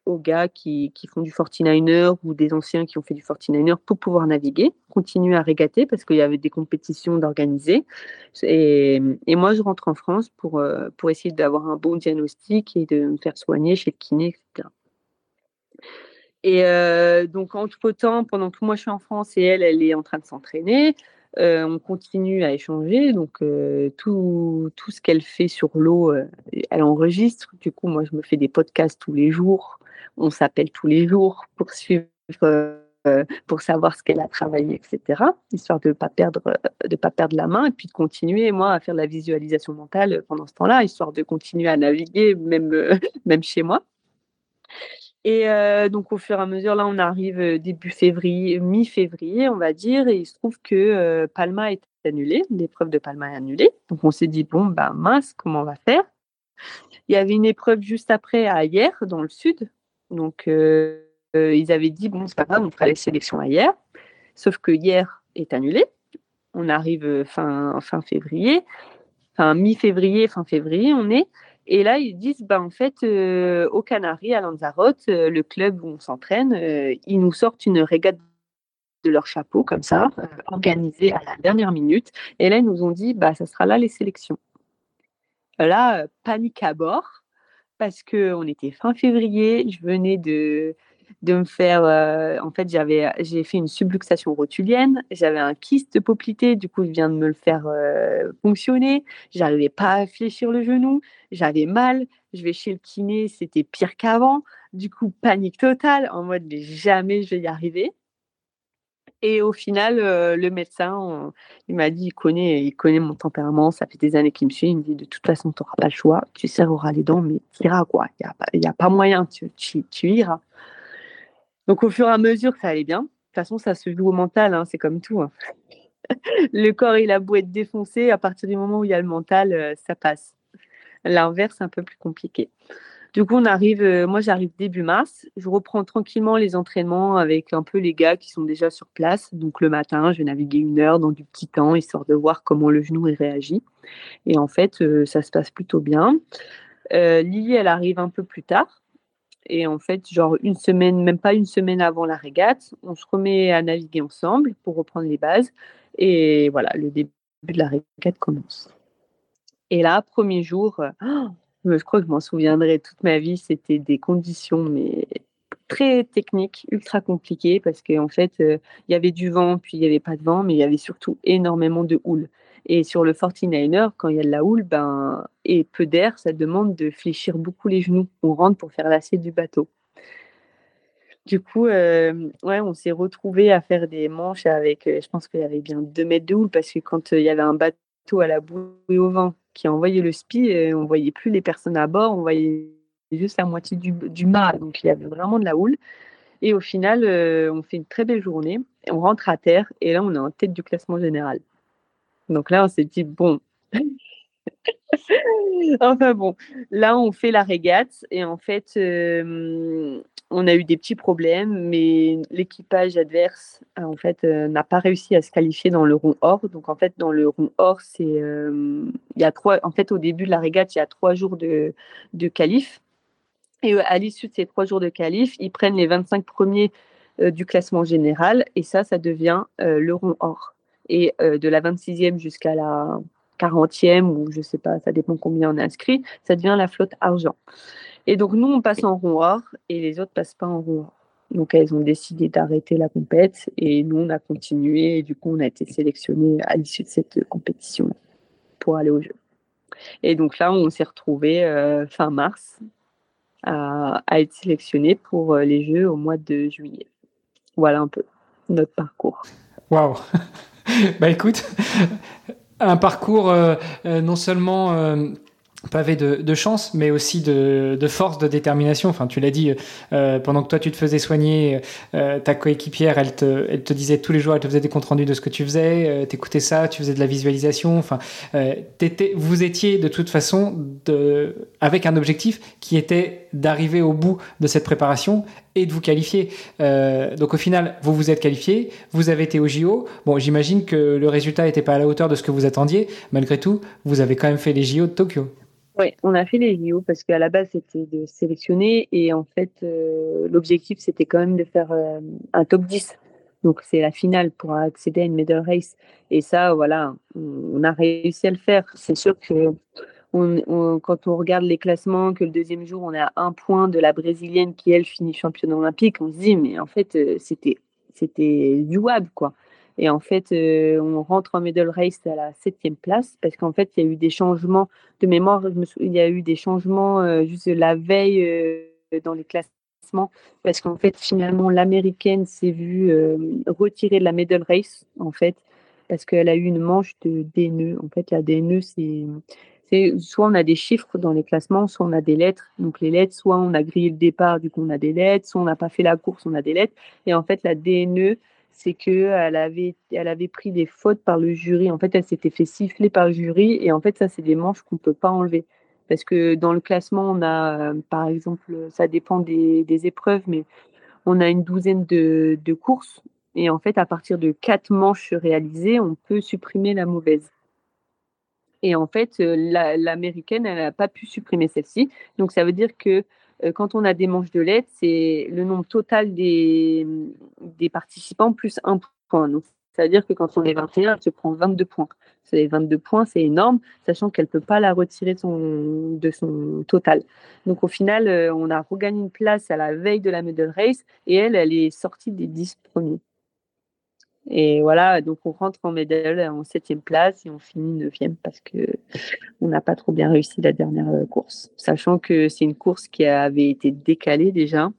Speaker 2: aux gars qui, font du 49er ou des anciens qui ont fait du 49er pour pouvoir naviguer, continuer à régater parce qu'il y avait des compétitions d'organiser. Et, moi, je rentre en France pour, euh, pour essayer d'avoir un bon diagnostic et de me faire soigner chez le kiné, etc. Et euh, donc, entre-temps, pendant que moi je suis en France et elle, elle est en train de s'entraîner, euh, on continue à échanger. Donc, tout, tout, ce qu'elle fait sur l'eau, elle enregistre. Du coup, moi, je me fais des podcasts tous les jours on s'appelle tous les jours pour suivre, euh, pour savoir ce qu'elle a travaillé, etc. Histoire de ne pas, perdre, de pas perdre la main et puis de continuer, moi, à faire la visualisation mentale pendant ce temps-là, histoire de continuer à naviguer, euh, même chez moi. Et euh, donc, au fur et à mesure, là, on arrive début février, mi-février, on va dire, et il se trouve que Palma est annulé, l'épreuve de Palma est annulée. Donc, on s'est dit, bon, ben mince, comment on va faire? Il y avait une épreuve juste après à hier, dans le sud, donc, euh, euh, ils avaient dit, bon, c'est pas grave, on fera les sélections hier. Sauf que hier est annulé. On arrive euh, fin, fin février, enfin mi-février, fin février, on est. Et là, ils disent, bah, en fait, euh, aux Canaries, à Lanzarote, le club où on s'entraîne, ils nous sortent une régate de leur chapeau, comme ça, organisée à la dernière minute. Et là, ils nous ont dit, bah, ça sera là les sélections. Là, panique à bord parce qu'on était fin février, je venais de, de me faire. Euh, en fait, j'avais, j'ai fait une subluxation rotulienne, j'avais un kyste poplité, du coup, je viens de me le faire euh, fonctionner. J'arrivais pas à fléchir le genou, j'avais mal. Je vais chez le kiné, c'était pire qu'avant. Du coup, panique totale, en mode jamais je vais y arriver. Et au final, euh, le médecin, il m'a dit, il connaît, il connaît mon tempérament, ça fait des années qu'il me suit, il me dit, de toute façon, tu n'auras pas le choix, tu serreras les dents, mais tu iras, quoi. Il n'y a, a, pas moyen, tu, tu, iras. Donc, au fur et à mesure, ça allait bien. De toute façon, ça se joue au mental, hein, c'est comme tout. Hein. le corps, il a beau être défoncé, à partir du moment où il y a le mental, euh, ça passe. L'inverse, c'est un peu plus compliqué. Du coup, on arrive, euh, moi j'arrive début mars, je reprends tranquillement les entraînements avec un peu les gars qui sont déjà sur place. Donc le matin, je vais naviguer une heure dans du petit temps, histoire de voir comment le genou réagit. Et en fait, euh, ça se passe plutôt bien. Lily, elle arrive un peu plus tard. Et en fait, genre une semaine, même pas une semaine avant la régate, on se remet à naviguer ensemble pour reprendre les bases. Et voilà, le début de la régate commence. Et là, premier jour, oh, je crois que je m'en souviendrai toute ma vie, c'était des conditions mais très techniques, ultra compliquées, parce qu'en fait, euh, il y avait du vent, puis il n'y avait pas de vent, mais il y avait surtout énormément de houle. Et sur le 49er, quand il y a de la houle ben, et peu d'air, ça demande de fléchir beaucoup les genoux. On rentre pour faire l'assiette du bateau. Du coup, euh, ouais, on s'est retrouvé à faire des manches avec, euh, je pense qu'il y avait bien deux mètres de houle parce que quand euh, il y avait un bateau à la boue et au vent qui envoyait le spi, on voyait plus les personnes à bord, on voyait juste la moitié du, du mât. Donc il y avait vraiment de la houle. Et au final, on fait une très belle journée. On rentre à terre et là, on est en tête du classement général. Donc là, on s'est dit, bon. enfin bon, là, on fait la régate et en fait, euh, on a eu des petits problèmes, mais l'équipage adverse, euh, en fait, euh, n'a pas réussi à se qualifier dans le rond or. Donc en fait, dans le rond or, c'est, il y a trois, en fait, au début de la régate, il y a trois jours de, de qualif. Et à l'issue de ces trois jours de qualif, ils prennent les 25 premiers du classement général et ça, ça devient le rond or et euh, de la 26e jusqu'à la 40e, ou je sais pas, ça dépend combien on a inscrit, ça devient la flotte argent. Et donc nous, on passe en rond or et les autres passent pas en rond or. Donc elles ont décidé d'arrêter la compète et nous, on a continué et du coup, on a été sélectionnés à l'issue de cette compétition pour aller au jeu. Et donc là, on s'est retrouvé euh, fin mars à, à, être sélectionné pour euh, les Jeux au mois de juillet. Voilà un peu notre parcours.
Speaker 1: Waouh bah écoute, un parcours euh, euh, non seulement euh, pavé de, chance, mais aussi de, force, de détermination. Enfin, tu l'as dit, pendant que toi tu te faisais soigner, ta coéquipière, elle te, elle te disait tous les jours, elle te faisait des comptes rendus de ce que tu faisais, euh, t'écoutais ça, tu faisais de la visualisation. Enfin, euh, vous étiez de toute façon de, avec un objectif qui était d'arriver au bout de cette préparation et de vous qualifier. Euh, donc au final, vous vous êtes qualifié, vous avez été au JO. Bon, j'imagine que le résultat n'était pas à la hauteur de ce que vous attendiez. Malgré tout, vous avez quand même fait les JO de Tokyo.
Speaker 2: Oui, on a fait les JO parce qu'à la base, c'était de sélectionner et en fait, euh, l'objectif, c'était quand même de faire euh, un top 10. Donc, c'est la finale pour accéder à une medal race. Et ça, voilà, on, a réussi à le faire. C'est sûr que quand on regarde les classements, que le deuxième jour, on à un point de la brésilienne qui, elle, finit championne olympique, on se dit, mais en fait, euh, c'était c'était jouable, quoi. Et en fait, euh, on rentre en middle race à la septième place parce qu'en fait, il y a eu des changements de mémoire. il y a eu des changements euh, juste la veille dans les classements parce qu'en fait, finalement, l'américaine s'est vue retirer de la middle race en fait parce qu'elle a eu une manche de DNE. En fait, la DNE, c'est soit on a des chiffres dans les classements, soit on a des lettres. Donc les lettres, soit on a grillé le départ, du coup on a des lettres, soit on n'a pas fait la course, on a des lettres. Et en fait, la DNE, c'est qu'elle avait, elle avait pris des fautes par le jury. En fait, elle s'était fait siffler par le jury. Et en fait, ça, c'est des manches qu'on ne peut pas enlever. Parce que dans le classement, on a, par exemple, ça dépend des, épreuves, mais on a une douzaine de, courses. Et en fait, à partir de quatre manches réalisées, on peut supprimer la mauvaise. Et en fait, l'américaine, elle n'a pas pu supprimer celle-ci. Donc, ça veut dire que euh, quand on a des manches de lettres, c'est le nombre total des, participants plus un point. Donc, c'est-à-dire que quand on est 21, elle se prend 22 points. C'est 22 points, c'est énorme, sachant qu'elle ne peut pas la retirer de son, de son total. Donc au final, euh, on a regagné une place à la veille de la medal race et elle, elle est sortie des 10 premiers. Et voilà, donc on rentre en médaille en septième place et on finit neuvième parce que on n'a pas trop bien réussi la dernière euh, course, sachant que c'est une course qui avait été décalée déjà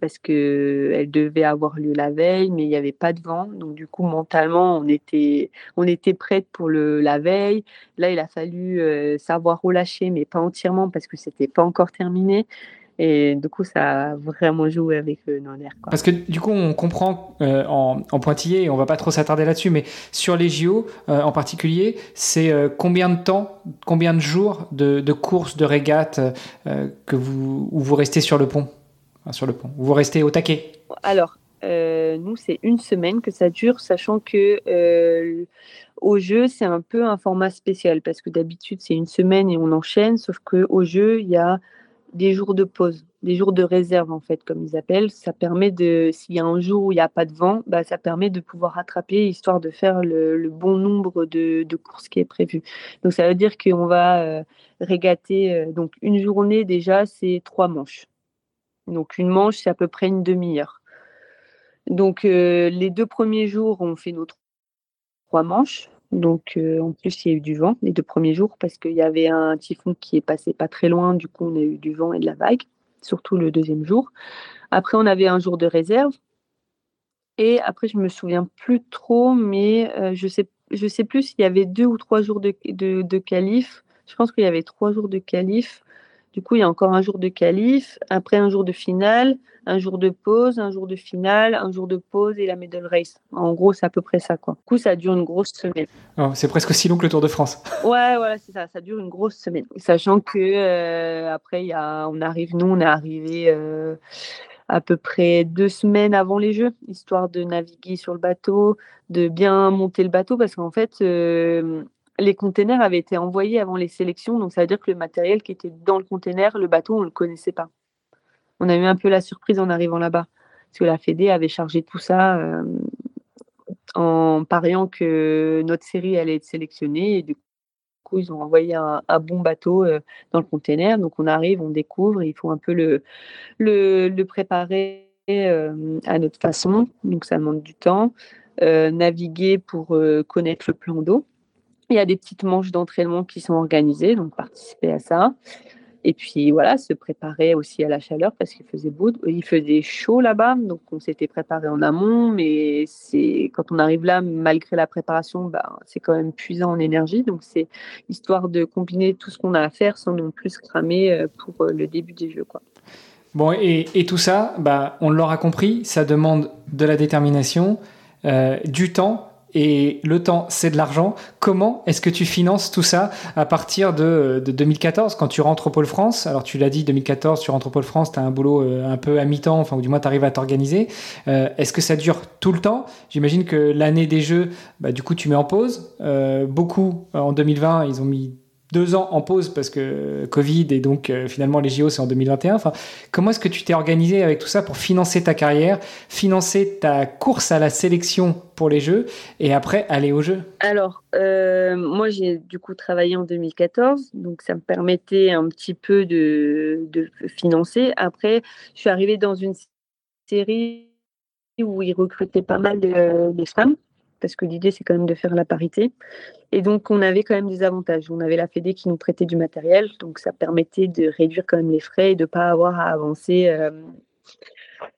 Speaker 2: parce que elle devait avoir lieu la veille, mais il n'y avait pas de vent, donc du coup mentalement on était on était prête pour le la veille. Là, il a fallu euh, savoir relâcher, mais pas entièrement parce que c'était pas encore terminé. Et du coup, ça a vraiment joué avec nos nerfs.
Speaker 1: Parce que du coup, on comprend en, pointillé, et on va pas trop s'attarder là-dessus, mais sur les JO en particulier, c'est combien de temps, combien de jours de, de courses, de régates que vous, où vous restez sur le pont? Sur le pont, où vous restez au taquet.
Speaker 2: Alors, euh, nous, c'est une semaine que ça dure, sachant que euh, au jeu, c'est un peu un format spécial parce que d'habitude, c'est une semaine et on enchaîne, sauf qu'au jeu, il y a des jours de pause, des jours de réserve, en fait, comme ils appellent. Ça permet de, s'il y a un jour où il n'y a pas de vent, bah, ça permet de pouvoir rattraper, histoire de faire le, bon nombre de, courses qui est prévu. Donc, ça veut dire qu'on va euh, régater, donc une journée déjà, c'est trois manches. Donc, une manche, c'est à peu près une demi-heure. Donc, euh, les deux premiers jours, on fait nos trois manches. Donc, euh, en plus, il y a eu du vent les deux premiers jours parce qu'il y avait un typhon qui est passé pas très loin. Du coup, on a eu du vent et de la vague, surtout le deuxième jour. Après, on avait un jour de réserve. Et après, je me souviens plus trop, mais euh, je sais, je sais plus s'il y avait deux ou trois jours de, de, de qualif. Je pense qu'il y avait trois jours de qualif. Du coup, il y a encore un jour de qualif, après un jour de finale, un jour de pause, un jour de finale, un jour de pause et la medal race. En gros, c'est à peu près ça. Quoi. Du coup, ça dure une grosse semaine.
Speaker 1: Oh, c'est presque aussi long que le Tour de France.
Speaker 2: ouais, voilà, c'est ça. Ça dure une grosse semaine. Sachant que euh, après, y a, on arrive, nous, on est arrivé euh, à peu près deux semaines avant les Jeux, histoire de naviguer sur le bateau, de bien monter le bateau, parce qu'en fait, euh, les containers avaient été envoyés avant les sélections, donc ça veut dire que le matériel qui était dans le container, le bateau, on ne le connaissait pas. On a eu un peu la surprise en arrivant là-bas, parce que la Fédé avait chargé tout ça euh, en pariant que notre série allait être sélectionnée, et du coup, ils ont envoyé un, bon bateau euh, dans le container. Donc on arrive, on découvre, il faut un peu le, préparer euh, à notre façon, donc ça demande du temps. naviguer pour connaître le plan d'eau. Il y a des petites manches d'entraînement qui sont organisées, donc participer à ça. Et puis voilà, se préparer aussi à la chaleur parce qu'il faisait beau, il faisait chaud là-bas, donc on s'était préparé en amont, mais c'est quand on arrive là, malgré la préparation, bah, c'est quand même puisant en énergie, donc c'est histoire de combiner tout ce qu'on a à faire sans non plus cramer euh, pour euh, le début des jeux.
Speaker 1: Bon, et, et tout ça, bah, on l'aura compris, ça demande de la détermination, euh, du temps et le temps, c'est de l'argent. Comment est-ce que tu finances tout ça à partir de, 2014, quand tu rentres au Pôle France? Alors, tu l'as dit, 2014, tu rentres au Pôle France, tu as un boulot euh, un peu à mi-temps, enfin, ou du moins, tu arrives à t'organiser. Euh, est-ce que ça dure tout le temps? J'imagine que l'année des Jeux, bah, du coup, tu mets en pause. Euh, beaucoup, en 2020, ils ont mis deux ans en pause parce que Covid et donc euh, finalement les JO c'est en 2021. Enfin, comment est-ce que tu t'es organisé avec tout ça pour financer ta carrière, financer ta course à la sélection pour les Jeux et après aller aux Jeux?
Speaker 2: Alors, euh, moi j'ai du coup travaillé en 2014, donc ça me permettait un petit peu de, financer. Après, je suis arrivée dans une série où ils recrutaient pas mal de femmes parce que l'idée, c'est quand même de faire la parité. Et donc, on avait quand même des avantages. On avait la Fédé qui nous prêtait du matériel, donc ça permettait de réduire quand même les frais et de ne pas avoir à avancer, euh,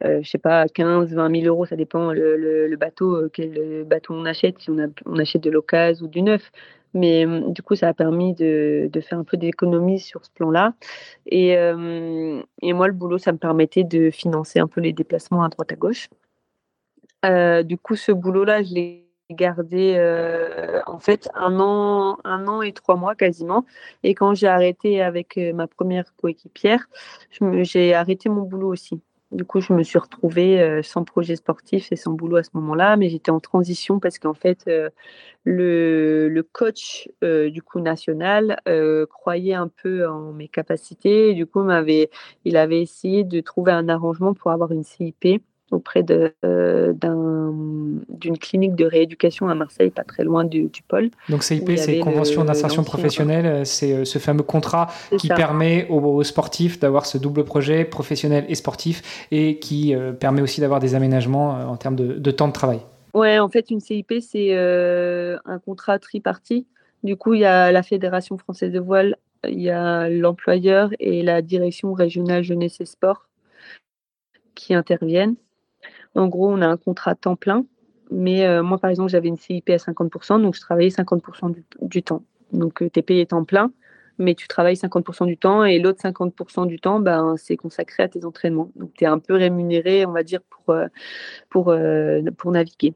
Speaker 2: euh, je sais pas, 15, 20 000 euros, ça dépend le, bateau, euh, quel bateau on achète, si on, achète de l'occasion ou du neuf. Mais du coup, ça a permis de, faire un peu d'économie sur ce plan-là. Et, et, moi, le boulot, ça me permettait de financer un peu les déplacements à droite à gauche. du coup, ce boulot-là, je l'ai gardé euh, en fait un an, un an et trois mois quasiment. Et quand j'ai arrêté avec euh, ma première coéquipière, j'ai arrêté mon boulot aussi. Du coup, je me suis retrouvée euh, sans projet sportif et sans boulot à ce moment-là, mais j'étais en transition parce qu'en fait, le, coach du coup national croyait un peu en mes capacités. Du coup, il avait essayé de trouver un arrangement pour avoir une CIP auprès euh, d'une clinique de rééducation à Marseille, pas très loin du, pôle.
Speaker 1: Donc CIP, c'est Convention d'insertion professionnelle, c'est euh, ce fameux contrat qui permet aux, sportifs d'avoir ce double projet professionnel et sportif et qui euh, permet aussi d'avoir des aménagements en termes de, temps de travail.
Speaker 2: Ouais, en fait, une CIP, c'est un contrat tripartite. Du coup, il y a la Fédération française de voile, il y a l'employeur et la direction régionale jeunesse et sport qui interviennent. En gros, on a un contrat temps plein, mais euh, moi, par exemple, j'avais une CIP à 50%, donc je travaillais 50% du, temps. Donc, euh, tu es payé temps plein, mais tu travailles 50% du temps et l'autre 50% du temps, ben, c'est consacré à tes entraînements. Donc, tu es un peu rémunéré, on va dire, pour, pour, pour naviguer.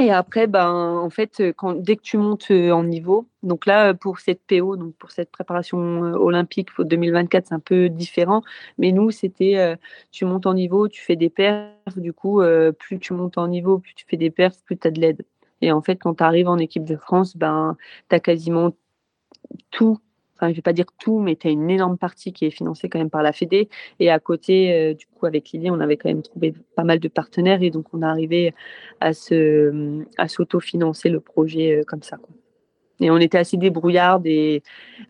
Speaker 2: Et après, ben, en fait, quand, dès que tu montes en niveau, donc là, pour cette PO, donc pour cette préparation olympique pour 2024, c'est un peu différent. Mais nous, c'était, tu montes en niveau, tu fais des perfs. Du coup, plus tu montes en niveau, plus tu fais des perfs, plus tu as de l'aide. Et en fait, quand tu arrives en équipe de France, ben, tu as quasiment tout je vais pas dire tout, mais tu as une énorme partie qui est financée quand même par la Fédé. Et à côté, euh, du coup, avec Lily, on avait quand même trouvé pas mal de partenaires et donc on est arrivé à se, à s'autofinancer le projet euh, comme ça. Et on était assez débrouillards et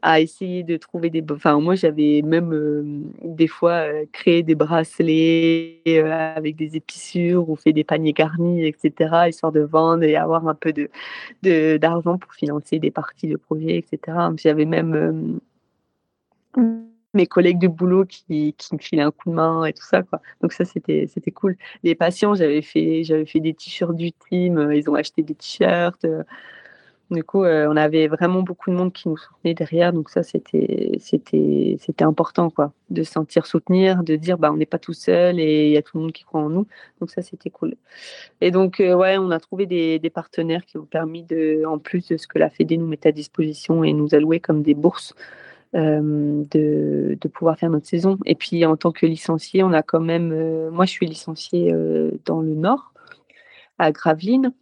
Speaker 2: à essayer de trouver des. Enfin, moi, j'avais même euh, des fois créé des bracelets avec des épissures ou fait des paniers garnis, etc., histoire de vendre et avoir un peu de, d'argent pour financer des parties de projet, etc. J'avais même mes collègues de boulot qui, qui, me filaient un coup de main et tout ça. Quoi. Donc, ça, c'était, c'était cool. Les patients, j'avais fait, j'avais fait des t-shirts du team, ils ont acheté des t-shirts. Du coup, euh, on avait vraiment beaucoup de monde qui nous soutenait derrière. Donc ça, c'était, important, quoi, de se sentir soutenir, de dire, bah, on n'est pas tout seul et il y a tout le monde qui croit en nous. Donc ça, c'était cool. Et donc, euh, ouais, on a trouvé des, partenaires qui ont permis de, en plus de ce que la Fédé nous met à disposition et nous allouer comme des bourses, euh, de, de, pouvoir faire notre saison. Et puis, en tant que licencié, on a quand même, moi, je suis licenciée dans le Nord, à Gravelines.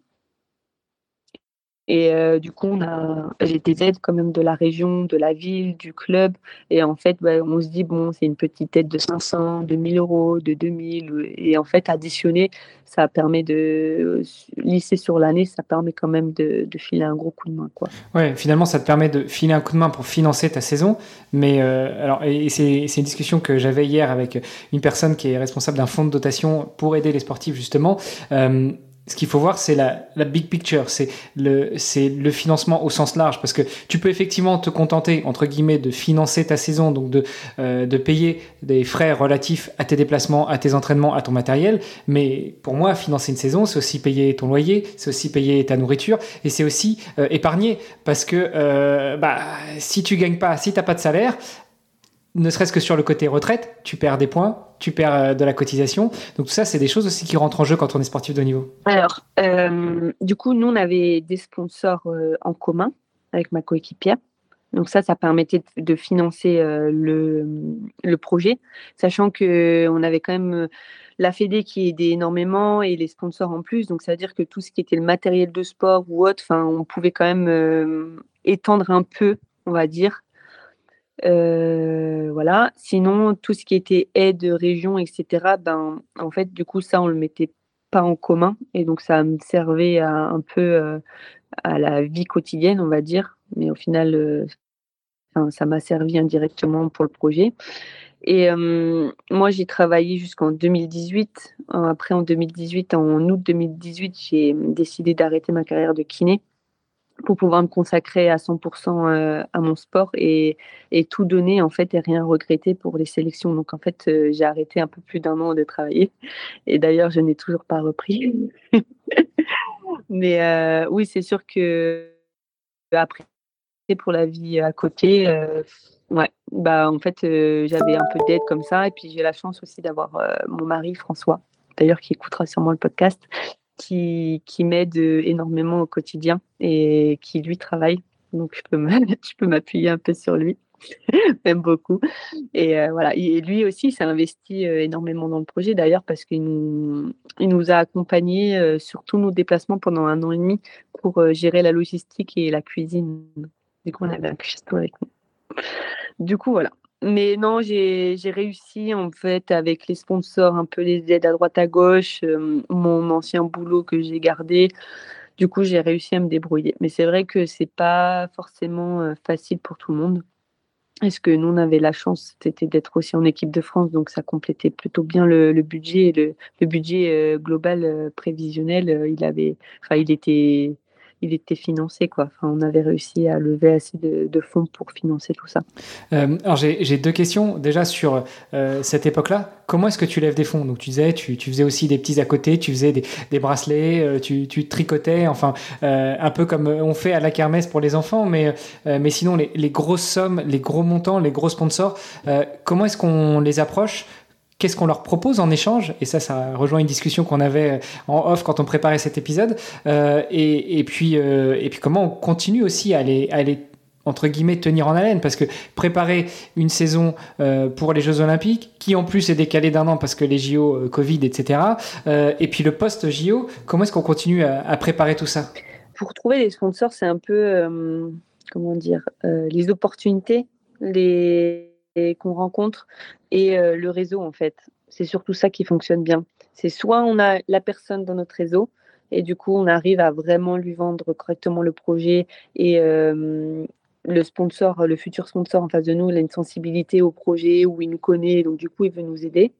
Speaker 2: Et euh, du coup, on a, j'ai des aides quand même de la région, de la ville, du club. Et en fait, bah, on se dit, bon, c'est une petite aide de 500, de 1000 euros, de 2000. Et en fait, additionner, ça permet de lisser sur l'année, ça permet quand même de, filer un gros coup de main. Quoi.
Speaker 1: Ouais, finalement, ça te permet de filer un coup de main pour financer ta saison. Mais euh, alors, et c'est, c'est une discussion que j'avais hier avec une personne qui est responsable d'un fonds de dotation pour aider les sportifs, justement. Euh, ce qu'il faut voir, c'est la, big picture, c'est le, financement au sens large, parce que tu peux effectivement te contenter, entre guillemets, de financer ta saison, donc de, euh, de payer des frais relatifs à tes déplacements, à tes entraînements, à ton matériel, mais pour moi, financer une saison, c'est aussi payer ton loyer, c'est aussi payer ta nourriture, et c'est aussi euh, épargner, parce que euh, bah, si tu gagnes pas, si t'as pas de salaire, ne serait-ce que sur le côté retraite, tu perds des points, tu perds euh, de la cotisation. Donc tout ça, c'est des choses aussi qui rentrent en jeu quand on est sportif de niveau.
Speaker 2: Alors, euh, du coup, nous, on avait des sponsors euh, en commun avec ma coéquipière. Donc ça, ça permettait de financer le, le, projet, sachant qu'on avait quand même la Fédé qui aidait énormément et les sponsors en plus. Donc ça veut dire que tout ce qui était le matériel de sport ou autre, on pouvait quand même étendre un peu, on va dire, euh, voilà. Sinon, tout ce qui était aide, région, etc., ben, en fait, du coup, ça, on le mettait pas en commun. Et donc, ça me servait à, un peu euh, à la vie quotidienne, on va dire. Mais au final, euh, ça m'a servi indirectement pour le projet. Et moi, j'ai travaillé jusqu'en 2018. Après, en 2018, en août 2018, j'ai décidé d'arrêter ma carrière de kiné pour pouvoir me consacrer à 100% euh, à mon sport et, tout donner en fait et rien regretter pour les sélections. Donc en fait, euh, j'ai arrêté un peu plus d'un an de travailler et d'ailleurs, je n'ai toujours pas repris. Mais euh, oui, c'est sûr que après pour la vie à côté, ouais, bah en fait, j'avais un peu d'aide comme ça et puis j'ai la chance aussi d'avoir mon mari François, d'ailleurs qui écoutera sûrement le podcast, qui, m'aide euh, énormément au quotidien et qui lui travaille. Donc je peux, je peux m'appuyer un peu sur lui, même beaucoup. Et euh, voilà, et lui aussi s'est investi euh, énormément dans le projet d'ailleurs parce qu'il nous, il nous a accompagnés sur tous nos déplacements pendant un an et demi pour gérer la logistique et la cuisine. Du coup, on avait un cuistot avec nous. Du coup, voilà, mais non, j'ai réussi en fait avec les sponsors, un peu les aides à droite à gauche, mon ancien boulot que j'ai gardé. Du coup, j'ai réussi à me débrouiller. Mais c'est vrai que c'est pas forcément facile pour tout le monde. Est-ce que nous, on avait la chance, c'était d'être aussi en équipe de France, donc ça complétait plutôt bien le, budget. Le, budget global prévisionnel, il avait, il était il était financé. Quoi. Enfin, on avait réussi à lever assez de, fonds pour financer tout ça.
Speaker 1: alors j'ai deux questions. Déjà sur cette époque-là, comment est-ce que tu lèves des fonds? Donc tu disais, tu, faisais aussi des petits à côté, tu faisais des, bracelets, tu, tu, tricotais, enfin un peu comme on fait à la kermesse pour les enfants, mais, mais sinon les grosses sommes, les gros montants, les gros sponsors, comment est-ce qu'on les approche? Qu'est-ce qu'on leur propose en échange Et ça, ça rejoint une discussion qu'on avait en off quand on préparait cet épisode. Euh, et, puis, euh, et puis, comment on continue aussi à les, à les entre guillemets tenir en haleine parce que préparer une saison euh, pour les Jeux Olympiques qui en plus est décalée d'un an parce que les JO Covid etc et puis le post JO comment est-ce qu'on continue à, préparer tout ça?
Speaker 2: Pour trouver les sponsors c'est un peu comment dire les opportunités qu'on rencontre et euh, le réseau en fait. C'est surtout ça qui fonctionne bien. C'est soit on a la personne dans notre réseau et du coup on arrive à vraiment lui vendre correctement le projet et euh, le sponsor, le futur sponsor en face de nous, il a une sensibilité au projet où il nous connaît, donc du coup il veut nous aider.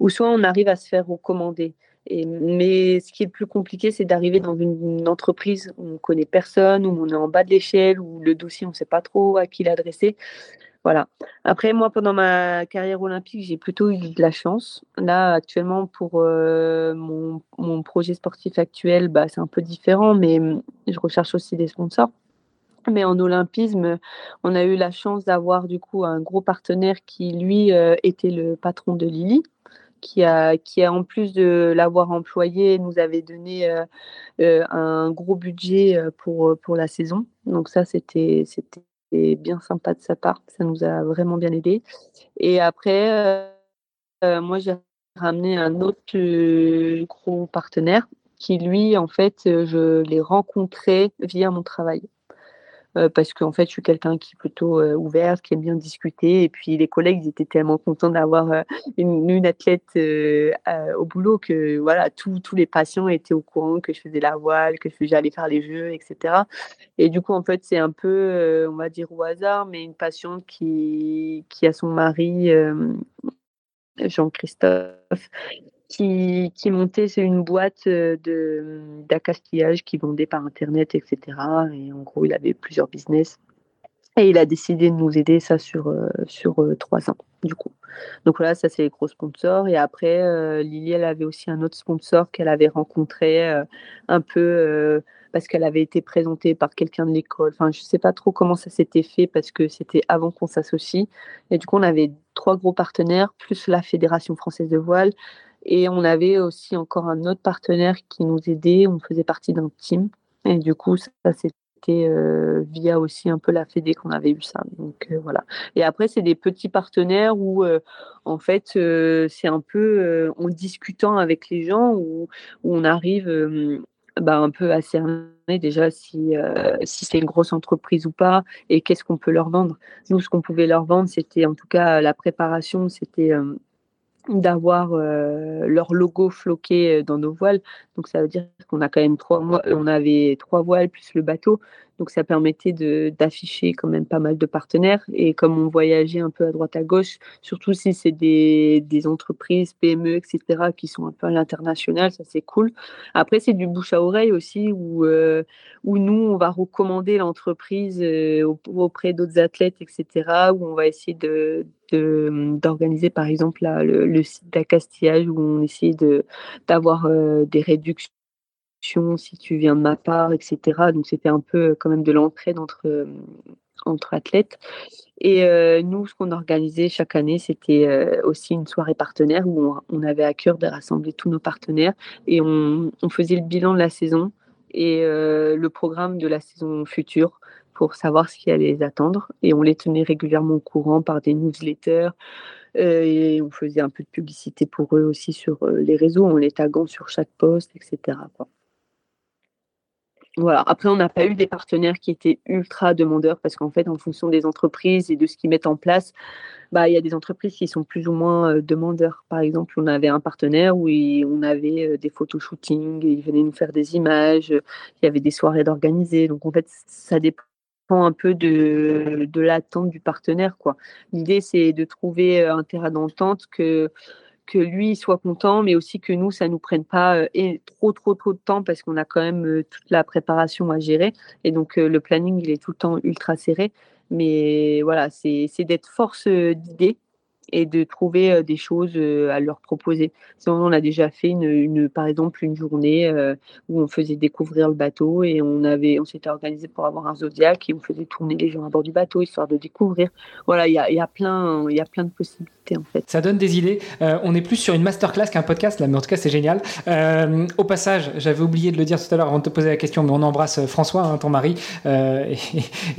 Speaker 2: Ou soit on arrive à se faire recommander. Mais ce qui est le plus compliqué, c'est d'arriver dans une, entreprise où on connaît personne, où on est en bas de l'échelle, où le dossier, on ne sait pas trop à qui l'adresser. Voilà. Après, moi, pendant ma carrière olympique, j'ai plutôt eu de la chance. Là, actuellement, pour euh, mon, projet sportif actuel, bah, c'est un peu différent, mais hum, je recherche aussi des sponsors. Mais en olympisme, on a eu la chance d'avoir du coup un gros partenaire qui, lui, euh, était le patron de Lily, qui a, qui a en plus de l'avoir employé, nous avait donné euh, un gros budget pour, pour la saison. Donc ça, c'était bien sympa de sa part. Ça nous a vraiment bien aidé. Et après, euh, euh, moi, j'ai ramené un autre euh, gros partenaire qui, lui, en fait, je l'ai rencontré via mon travail. Euh, parce qu'en fait, je suis quelqu'un qui est plutôt euh, ouverte, qui aime bien discuter. Et puis, les collègues, ils étaient tellement contents d'avoir euh, une, athlète au boulot que voilà, tous les patients étaient au courant que je faisais la voile, que j'allais faire les jeux, etc. Et du coup, en fait, c'est un peu, on va dire au hasard, mais une patiente qui a son mari, Jean-Christophe, qui, qui montait c'est une boîte euh, de d'accastillage qui vendait par internet, etc. Et en gros, il avait plusieurs business. Et il a décidé de nous aider ça sur, euh, sur euh, trois ans, du coup. Donc voilà, ça c'est les gros sponsors. Et après, Lily, elle avait aussi un autre sponsor qu'elle avait rencontré un peu parce qu'elle avait été présentée par quelqu'un de l'école. Enfin, je ne sais pas trop comment ça s'était fait parce que c'était avant qu'on s'associe. Et du coup, on avait trois gros partenaires, plus la Fédération française de voile, et on avait aussi encore un autre partenaire qui nous aidait. On faisait partie d'un team. Et du coup, ça, c'était euh, via aussi un peu la Fédé qu'on avait eu ça. Donc euh, voilà. Et après, c'est des petits partenaires où, euh, en fait, c'est un peu en discutant avec les gens où, on arrive bah, un peu à cerner déjà si, si c'est une grosse entreprise ou pas et qu'est-ce qu'on peut leur vendre. Nous, ce qu'on pouvait leur vendre, c'était en tout cas la préparation, c'était d'avoir euh, leur logo floqué euh, dans nos voiles. Donc ça veut dire qu'on a quand même trois mois, on avait trois voiles plus le bateau. Donc ça permettait d'afficher quand même pas mal de partenaires. Et comme on voyageait un peu à droite à gauche, surtout si c'est des, entreprises, PME, etc., qui sont un peu à l'international, ça c'est cool. Après, c'est du bouche à oreille aussi, où, euh, nous, on va recommander l'entreprise euh, auprès d'autres athlètes, etc., où on va essayer de d'organiser par exemple le, site d'accastillage où on essaie d'avoir euh, des réductions si tu viens de ma part, etc. Donc c'était un peu quand même de l'entraide entre, euh, entre athlètes. Et euh, nous, ce qu'on organisait chaque année, c'était euh, aussi une soirée partenaire où on, avait à cœur de rassembler tous nos partenaires et on, faisait le bilan de la saison et le programme de la saison future pour savoir ce qui allait les attendre. Et on les tenait régulièrement au courant par des newsletters. et on faisait un peu de publicité pour eux aussi sur les réseaux, en les taguant sur chaque poste, etc. Voilà. Après, on n'a pas eu des partenaires qui étaient ultra demandeurs parce qu'en fait, en fonction des entreprises et de ce qu'ils mettent en place, bah, il y a des entreprises qui sont plus ou moins euh, demandeurs. Par exemple, on avait un partenaire où on avait euh, des photoshootings, ils venaient nous faire des images, il y avait des soirées d'organiser. Donc, en fait, ça dépend un peu de, de l'attente du partenaire. L'idée, c'est de trouver euh, un terrain d'entente que que lui soit content, mais aussi que nous, ça nous prenne pas et trop, trop, trop de temps parce qu'on a quand même toute la préparation à gérer. Et donc, le planning, il est tout le temps ultra serré. Mais voilà, c'est d'être force d'idée et de trouver des choses à leur proposer. on a déjà fait une, par exemple une journée où on faisait découvrir le bateau et on avait, on s'était organisé pour avoir un zodiaque et on faisait tourner les gens à bord du bateau histoire de découvrir. Voilà, il y a, il y a plein de possibilités en fait.
Speaker 1: Ça donne des idées. on est plus sur une masterclass qu'un podcast là, mais en tout cas c'est génial. au passage, j'avais oublié de le dire tout à l'heure avant de te poser la question, mais on embrasse François, hein, ton mari, et,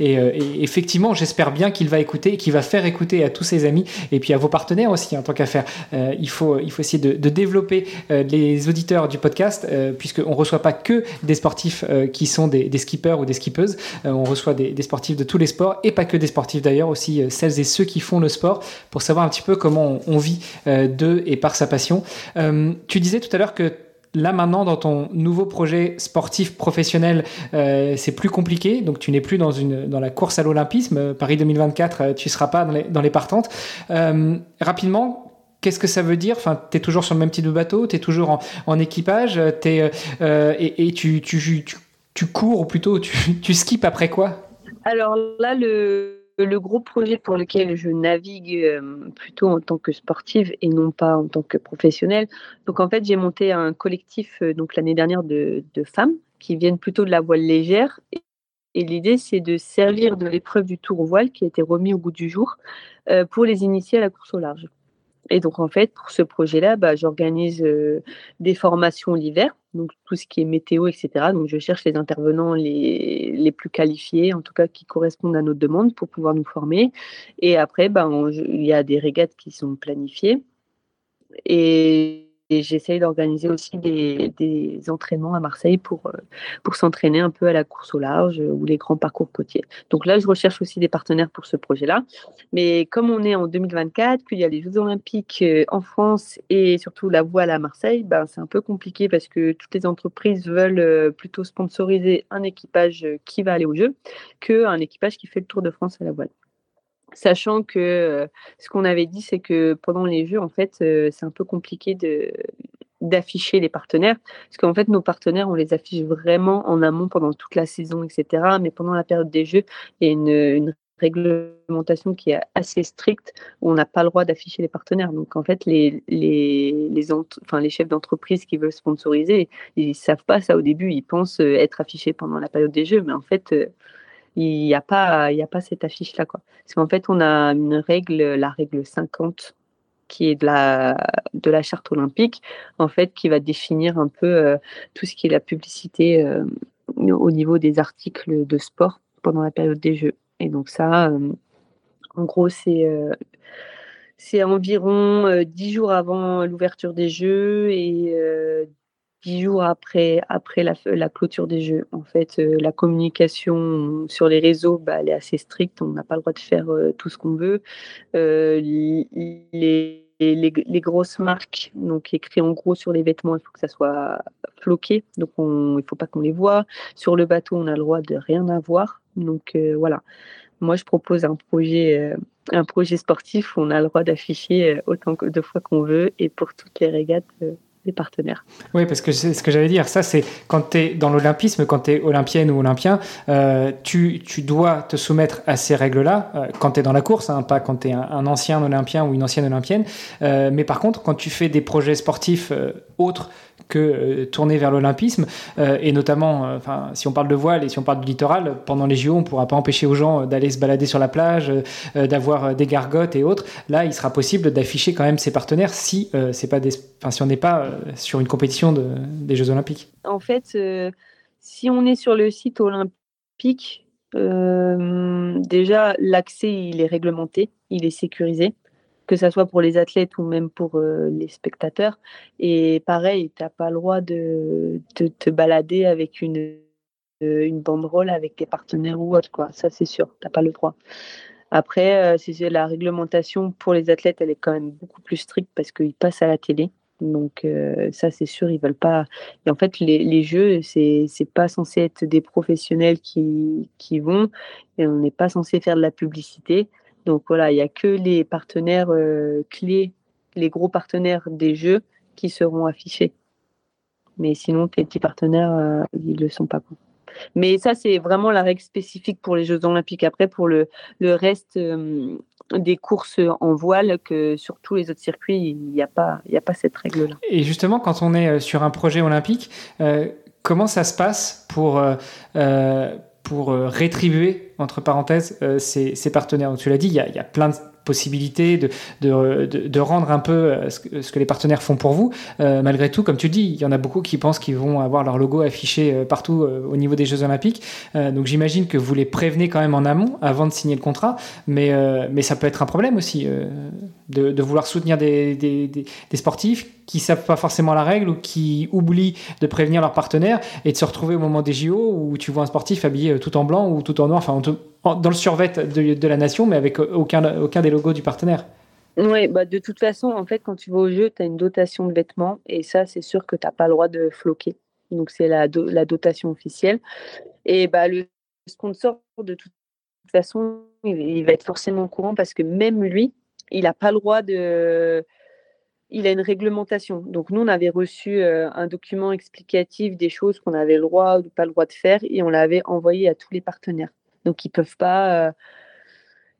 Speaker 1: et, effectivement, j'espère bien qu'il va écouter, qu'il va faire écouter à tous ses amis et puis à vos partenaires aussi en tant qu'affaire. Euh, il, faut, essayer de, développer euh, les auditeurs du podcast, euh, puisqu'on ne reçoit pas que des sportifs qui sont des, skippers ou des skippeuses. on reçoit des, sportifs de tous les sports, et pas que des sportifs d'ailleurs, aussi celles et ceux qui font le sport, pour savoir un petit peu comment on, vit d'eux et par sa passion. tu disais tout à l'heure que là maintenant dans ton nouveau projet sportif professionnel, euh, c'est plus compliqué. Donc tu n'es plus dans, une, dans la course à l'Olympisme. Euh, Paris 2024, euh, tu ne seras pas dans les, dans les partantes. rapidement, Qu'est-ce que ça veut dire? Enfin, tu es toujours sur le même type de bateau, tu es toujours en, équipage, es, et, tu, tu, tu, cours, ou plutôt tu, tu après quoi?
Speaker 2: Alors là, le, le gros projet pour lequel je navigue euh, plutôt en tant que sportive et non pas en tant que professionnelle. Donc en fait, j'ai monté un collectif euh, donc l'année dernière de, femmes qui viennent plutôt de la voile légère. Et, l'idée, c'est de servir de l'épreuve du tour voile qui a été remis au bout du jour euh, pour les initier à la course au large. Et donc, en fait, pour ce projet-là, bah, j'organise des formations l'hiver, donc tout ce qui est météo, etc. Donc, je cherche les intervenants les, les, plus qualifiés, en tout cas qui correspondent à nos demandes pour pouvoir nous former. Et après, bah, il y a des régates qui sont planifiées. Et et j'essaye d'organiser aussi des, entraînements à Marseille pour, euh, pour s'entraîner un peu à la course au large ou les grands parcours côtiers. Donc là, je recherche aussi des partenaires pour ce projet-là. Mais comme on est en 2024, qu'il y a les Jeux Olympiques euh, en France et surtout la voile à Marseille, ben, c'est un peu compliqué parce que toutes les entreprises veulent euh, plutôt sponsoriser un équipage qui va aller aux Jeux qu'un équipage qui fait le Tour de France à la voile sachant que euh, ce qu'on avait dit, c'est que pendant les Jeux, en fait, euh, c'est un peu compliqué d'afficher les partenaires, parce qu'en fait, nos partenaires, on les affiche vraiment en amont pendant toute la saison, etc. Mais pendant la période des Jeux, il y a une, réglementation qui est assez stricte où on n'a pas le droit d'afficher les partenaires. Donc en fait, les, enfin, les chefs d'entreprise qui veulent sponsoriser, ils ne savent pas ça au début. Ils pensent euh, être affichés pendant la période des Jeux, mais en fait, il n'y a, pas, il a pas cette affiche-là. Quoi. Parce qu'en fait, on a une règle, la règle 50, qui est de la, de la charte olympique, en fait, qui va définir un peu euh, tout ce qui est la publicité euh, au niveau des articles de sport pendant la période des Jeux. Et donc ça, euh, en gros, c'est c'est environ dix jours avant l'ouverture des Jeux et dix jours après, après la, la, clôture des jeux. En fait, euh, la communication sur les réseaux, bah, elle est assez stricte. On n'a pas le droit de faire euh, tout ce qu'on veut. Euh, les, les, les, grosses marques, donc écrit en gros sur les vêtements, il faut que ça soit floqué. Donc, il ne faut pas qu'on les voit. Sur le bateau, on a le droit de rien avoir. Donc, voilà. Moi, je propose un projet, un projet sportif où on a le droit d'afficher autant de fois qu'on veut et pour toutes les régates partenaires.
Speaker 1: Oui, parce que c'est ce que j'allais dire. Ça, c'est quand tu es dans l'olympisme, quand tu es olympienne ou olympien, euh, tu, tu, dois te soumettre à ces règles-là euh, quand tu es dans la course, hein, pas quand tu es un, ancien olympien ou une ancienne olympienne. Euh, mais par contre, quand tu fais des projets sportifs autres que euh, tourner vers l'olympisme. Euh, et notamment, euh, enfin, si on parle de voile et si on parle du littoral, pendant les JO, on ne pourra pas empêcher aux gens d'aller se balader sur la plage, d'avoir des gargotes et autres. Là, il sera possible d'afficher quand même ses partenaires si, c'est pas des, si on n'est pas sur une compétition de, des Jeux olympiques.
Speaker 2: En fait, si on est sur le site olympique, déjà, l'accès, il est réglementé, il est sécurisé que ce soit pour les athlètes ou même pour euh, les spectateurs. Et pareil, tu n'as pas le droit de, te balader avec une, euh, une banderole avec tes partenaires ou autre. Ça, c'est sûr, tu n'as pas le droit. Après, euh, la réglementation pour les athlètes, elle est quand même beaucoup plus stricte parce qu'ils passent à la télé. Donc ça, c'est sûr, ils veulent pas. Et en fait, les, les jeux, c'est c'est pas censé être des professionnels qui qui vont et on n'est pas censé faire de la publicité. Donc voilà, il n'y a que les partenaires euh, clés les gros partenaires des Jeux qui seront affichés. Mais sinon, tes petits partenaires, ils ne le sont pas. Mais ça, c'est vraiment la règle spécifique pour les Jeux Olympiques. Après, pour le, reste des courses en voile, que sur tous les autres circuits, il n'y a, pas, cette règle-là.
Speaker 1: Et justement, quand on est sur un projet olympique, comment ça se passe pour rétribuer, entre parenthèses, ces, partenaires Tu l'as dit, il y, a, y a plein de possibilité de, de, de, rendre un peu euh, ce que, ce que, les partenaires font pour vous. Euh, malgré tout, comme tu dis, il y en a beaucoup qui pensent qu'ils vont avoir leur logo affiché euh, partout au niveau des Jeux Olympiques. donc j'imagine que vous les prévenez quand même en amont avant de signer le contrat, mais, mais ça peut être un problème aussi de, de, vouloir soutenir des, des, des, sportifs qui savent pas forcément la règle ou qui oublient de prévenir leurs partenaires et de se retrouver au moment des JO où tu vois un sportif habillé tout en blanc ou tout en noir, enfin dans le survêt de, la nation, mais avec aucun, aucun des logos du partenaire.
Speaker 2: Oui, bah de toute façon, en fait, quand tu vas au jeu, tu as une dotation de vêtements et ça, c'est sûr que tu n'as pas le droit de floquer. Donc, c'est la, la dotation officielle. Et bah, le sponsor, de toute façon, il, va être forcément courant parce que même lui, il n'a pas le droit de. Il a une réglementation. Donc, nous, on avait reçu euh, un document explicatif des choses qu'on avait le droit ou pas le droit de faire et on l'avait envoyé à tous les partenaires. Donc, ils peuvent pas. Euh,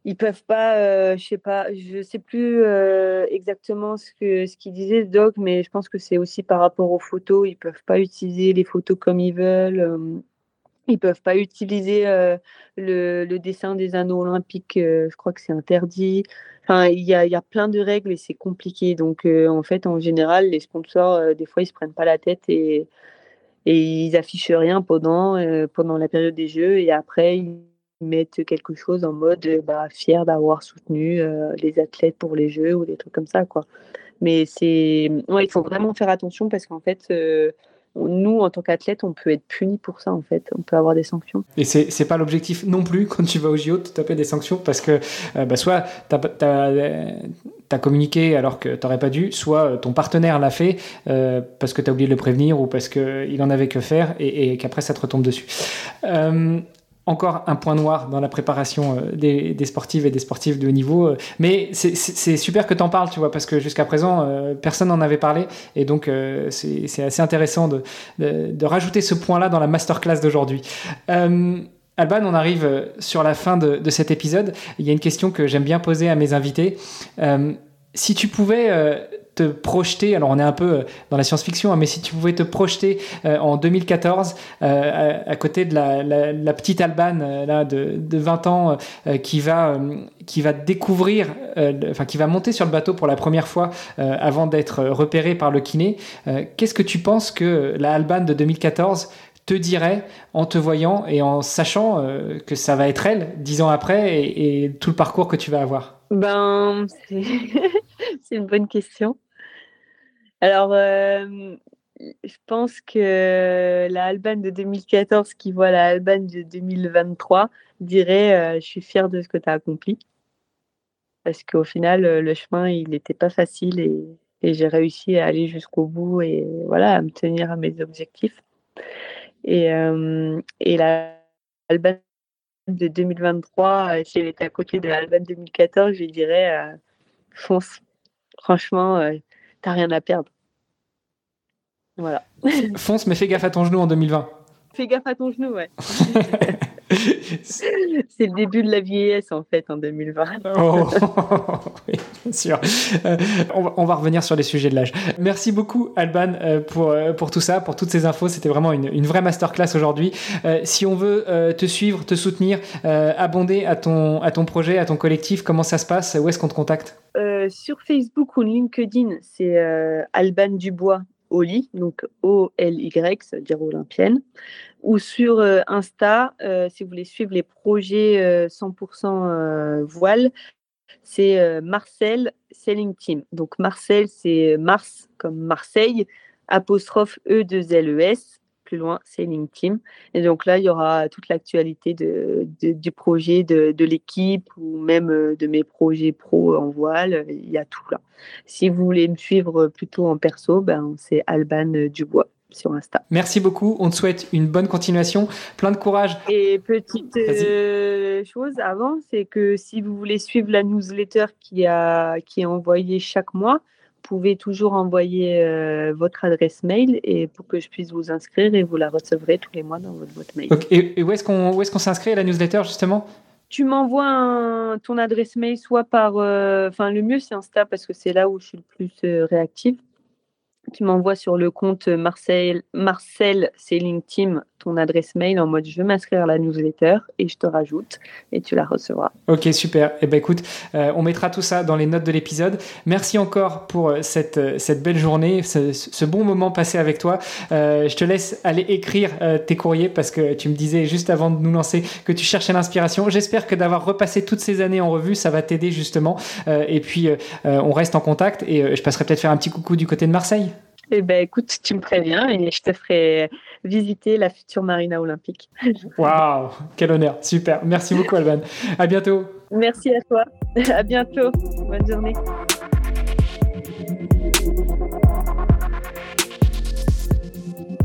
Speaker 2: ils peuvent pas, euh, je sais pas, je sais plus exactement ce que ce qu'il disait Doc, mais je pense que c'est aussi par rapport aux photos. Ils peuvent pas utiliser les photos comme ils veulent. Ils peuvent pas utiliser le, le, dessin des anneaux olympiques. je crois que c'est interdit. Enfin, il y a, plein de règles et c'est compliqué. Donc, en fait, en général, les sponsors, des fois, ils se prennent pas la tête et, et ils affichent rien pendant, la période des Jeux. Et après, ils mettre quelque chose en mode bah, fier d'avoir soutenu euh, les athlètes pour les Jeux ou des trucs comme ça. quoi. Mais c'est, ouais, il faut vraiment faire attention parce qu'en fait, euh, nous, en tant qu'athlète, on peut être puni pour ça, en fait. On peut avoir des sanctions.
Speaker 1: Et c'est n'est pas l'objectif non plus, quand tu vas au JO, de taper des sanctions, parce que euh, bah, soit tu as, communiqué alors que tu n'aurais pas dû, soit ton partenaire l'a fait parce que tu as oublié de le prévenir ou parce qu'il en avait que faire et qu'après ça te retombe dessus encore un point noir dans la préparation euh, des, sportives et des sportifs de haut niveau. Euh, mais c'est super que tu en parles, tu vois, parce que jusqu'à présent, euh, personne n'en avait parlé. Et donc, c'est assez intéressant de, de, rajouter ce point-là dans la masterclass d'aujourd'hui. Alban, on arrive sur la fin de, de, cet épisode. Il y a une question que j'aime bien poser à mes invités. si tu pouvais te projeter, alors on est un peu euh, dans la science-fiction, hein, mais si tu pouvais te projeter euh, en 2014 euh, à, côté de la, petite Alban là, de, 20 ans qui, va, qui va découvrir, enfin qui va monter sur le bateau pour la première fois avant d'être repéré par le kiné, qu'est-ce que tu penses que la Alban de 2014 te dirait en te voyant et en sachant que ça va être elle dix ans après et, et, tout le parcours que tu vas avoir?
Speaker 2: Ben, c'est une bonne question. Alors, je pense que la Alban de 2014 qui voit la Alban de 2023 dirait Je suis fière de ce que tu as accompli. Parce qu'au final, le chemin, il n'était pas facile et, j'ai réussi à aller jusqu'au bout et voilà, à me tenir à mes objectifs. Et, et la Alban de 2023, si elle était à côté de l'Alban 2014, je dirais fonce. Franchement, t'as rien à perdre. Voilà.
Speaker 1: Fonce, mais fais gaffe à ton genou en 2020.
Speaker 2: Fais gaffe à ton genou, ouais. c'est le début de la vieillesse en fait en 2020. Oh,
Speaker 1: oui, bien sûr. Euh, on, va, revenir sur les sujets de l'âge. Merci beaucoup Alban euh, pour, euh, pour tout ça, pour toutes ces infos. C'était vraiment une, une, vraie masterclass aujourd'hui. si on veut te suivre, te soutenir, abonder à ton, à ton projet, à ton collectif, comment ça se passe? Où est-ce qu'on te contacte?
Speaker 2: Sur Facebook ou LinkedIn, c'est Alban Dubois Oli, donc O-L-Y, ça veut dire olympienne, ou sur euh, Insta, euh, si vous voulez suivre les projets 100% euh, voile, c'est Marcel Selling Team. Donc Marcel, c'est Mars comme Marseille, apostrophe E2LES, plus loin, c'est Team. Et donc là, il y aura toute l'actualité de, du projet, de, de l'équipe ou même euh, de mes projets pro en voile. Il y a tout là. Si vous voulez me suivre plutôt en perso, ben, c'est Alban Dubois sur Insta.
Speaker 1: Merci beaucoup. On te souhaite une bonne continuation, plein de courage.
Speaker 2: Et petite euh, chose avant, c'est que si vous voulez suivre la newsletter qui, a, qui est envoyée chaque mois, pouvez toujours envoyer euh, votre adresse mail et pour que je puisse vous inscrire et vous la recevrez tous les mois dans votre boîte mail.
Speaker 1: Et, où est-ce qu'on est qu'on s'inscrit à la newsletter justement?
Speaker 2: Tu m'envoies ton adresse mail soit par, euh, enfin le mieux c'est Insta parce que c'est là où je suis le plus euh, réactive tu m'envoies sur le compte Marcel, Marcel Selling Team ton adresse mail en mode je veux m'inscrire à la newsletter et je te rajoute et tu la recevras.
Speaker 1: Ok, super. Eh ben écoute, euh, on mettra tout ça dans les notes de l'épisode. Merci encore pour euh, cette, euh, cette belle journée, ce, bon moment passé avec toi. je te laisse aller écrire tes courriers parce que tu me disais juste avant de nous lancer que tu cherchais l'inspiration. J'espère que d'avoir repassé toutes ces années en revue, ça va t'aider justement. et puis, on reste en contact et je passerai peut-être faire un petit coucou du côté de Marseille.
Speaker 2: Eh ben, écoute, tu me préviens et je te ferai visiter la future marina olympique.
Speaker 1: Waouh, quel honneur, super. Merci beaucoup, Alban. À bientôt.
Speaker 2: Merci à toi. À bientôt. Bonne journée.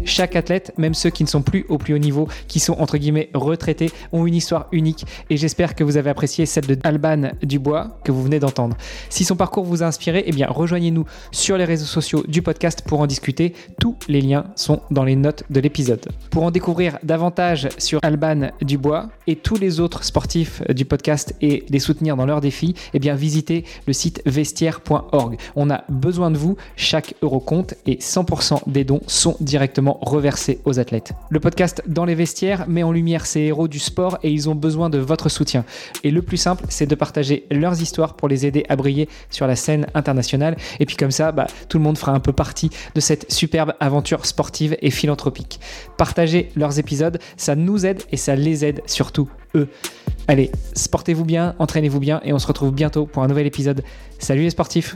Speaker 1: Chaque athlète, même ceux qui ne sont plus au plus haut niveau, qui sont entre guillemets retraités, ont une histoire unique et j'espère que vous avez apprécié celle de Alban Dubois que vous venez d'entendre. Si son parcours vous a inspiré, eh bien rejoignez-nous sur les réseaux sociaux du podcast pour en discuter. Tous les liens sont dans les notes de l'épisode. Pour en découvrir davantage sur Alban Dubois et tous les autres sportifs du podcast et les soutenir dans leurs défis, eh bien visitez le site vestiaire.org. On a besoin de vous, chaque euro compte et 100% des dons sont directement reversé aux athlètes. Le podcast Dans les vestiaires met en lumière ces héros du sport et ils ont besoin de votre soutien. Et le plus simple, c'est de partager leurs histoires pour les aider à briller sur la scène internationale. Et puis comme ça, bah, tout le monde fera un peu partie de cette superbe aventure sportive et philanthropique. Partager leurs épisodes, ça nous aide et ça les aide surtout eux. Allez, sportez-vous bien, entraînez-vous bien et on se retrouve bientôt pour un nouvel épisode. Salut les sportifs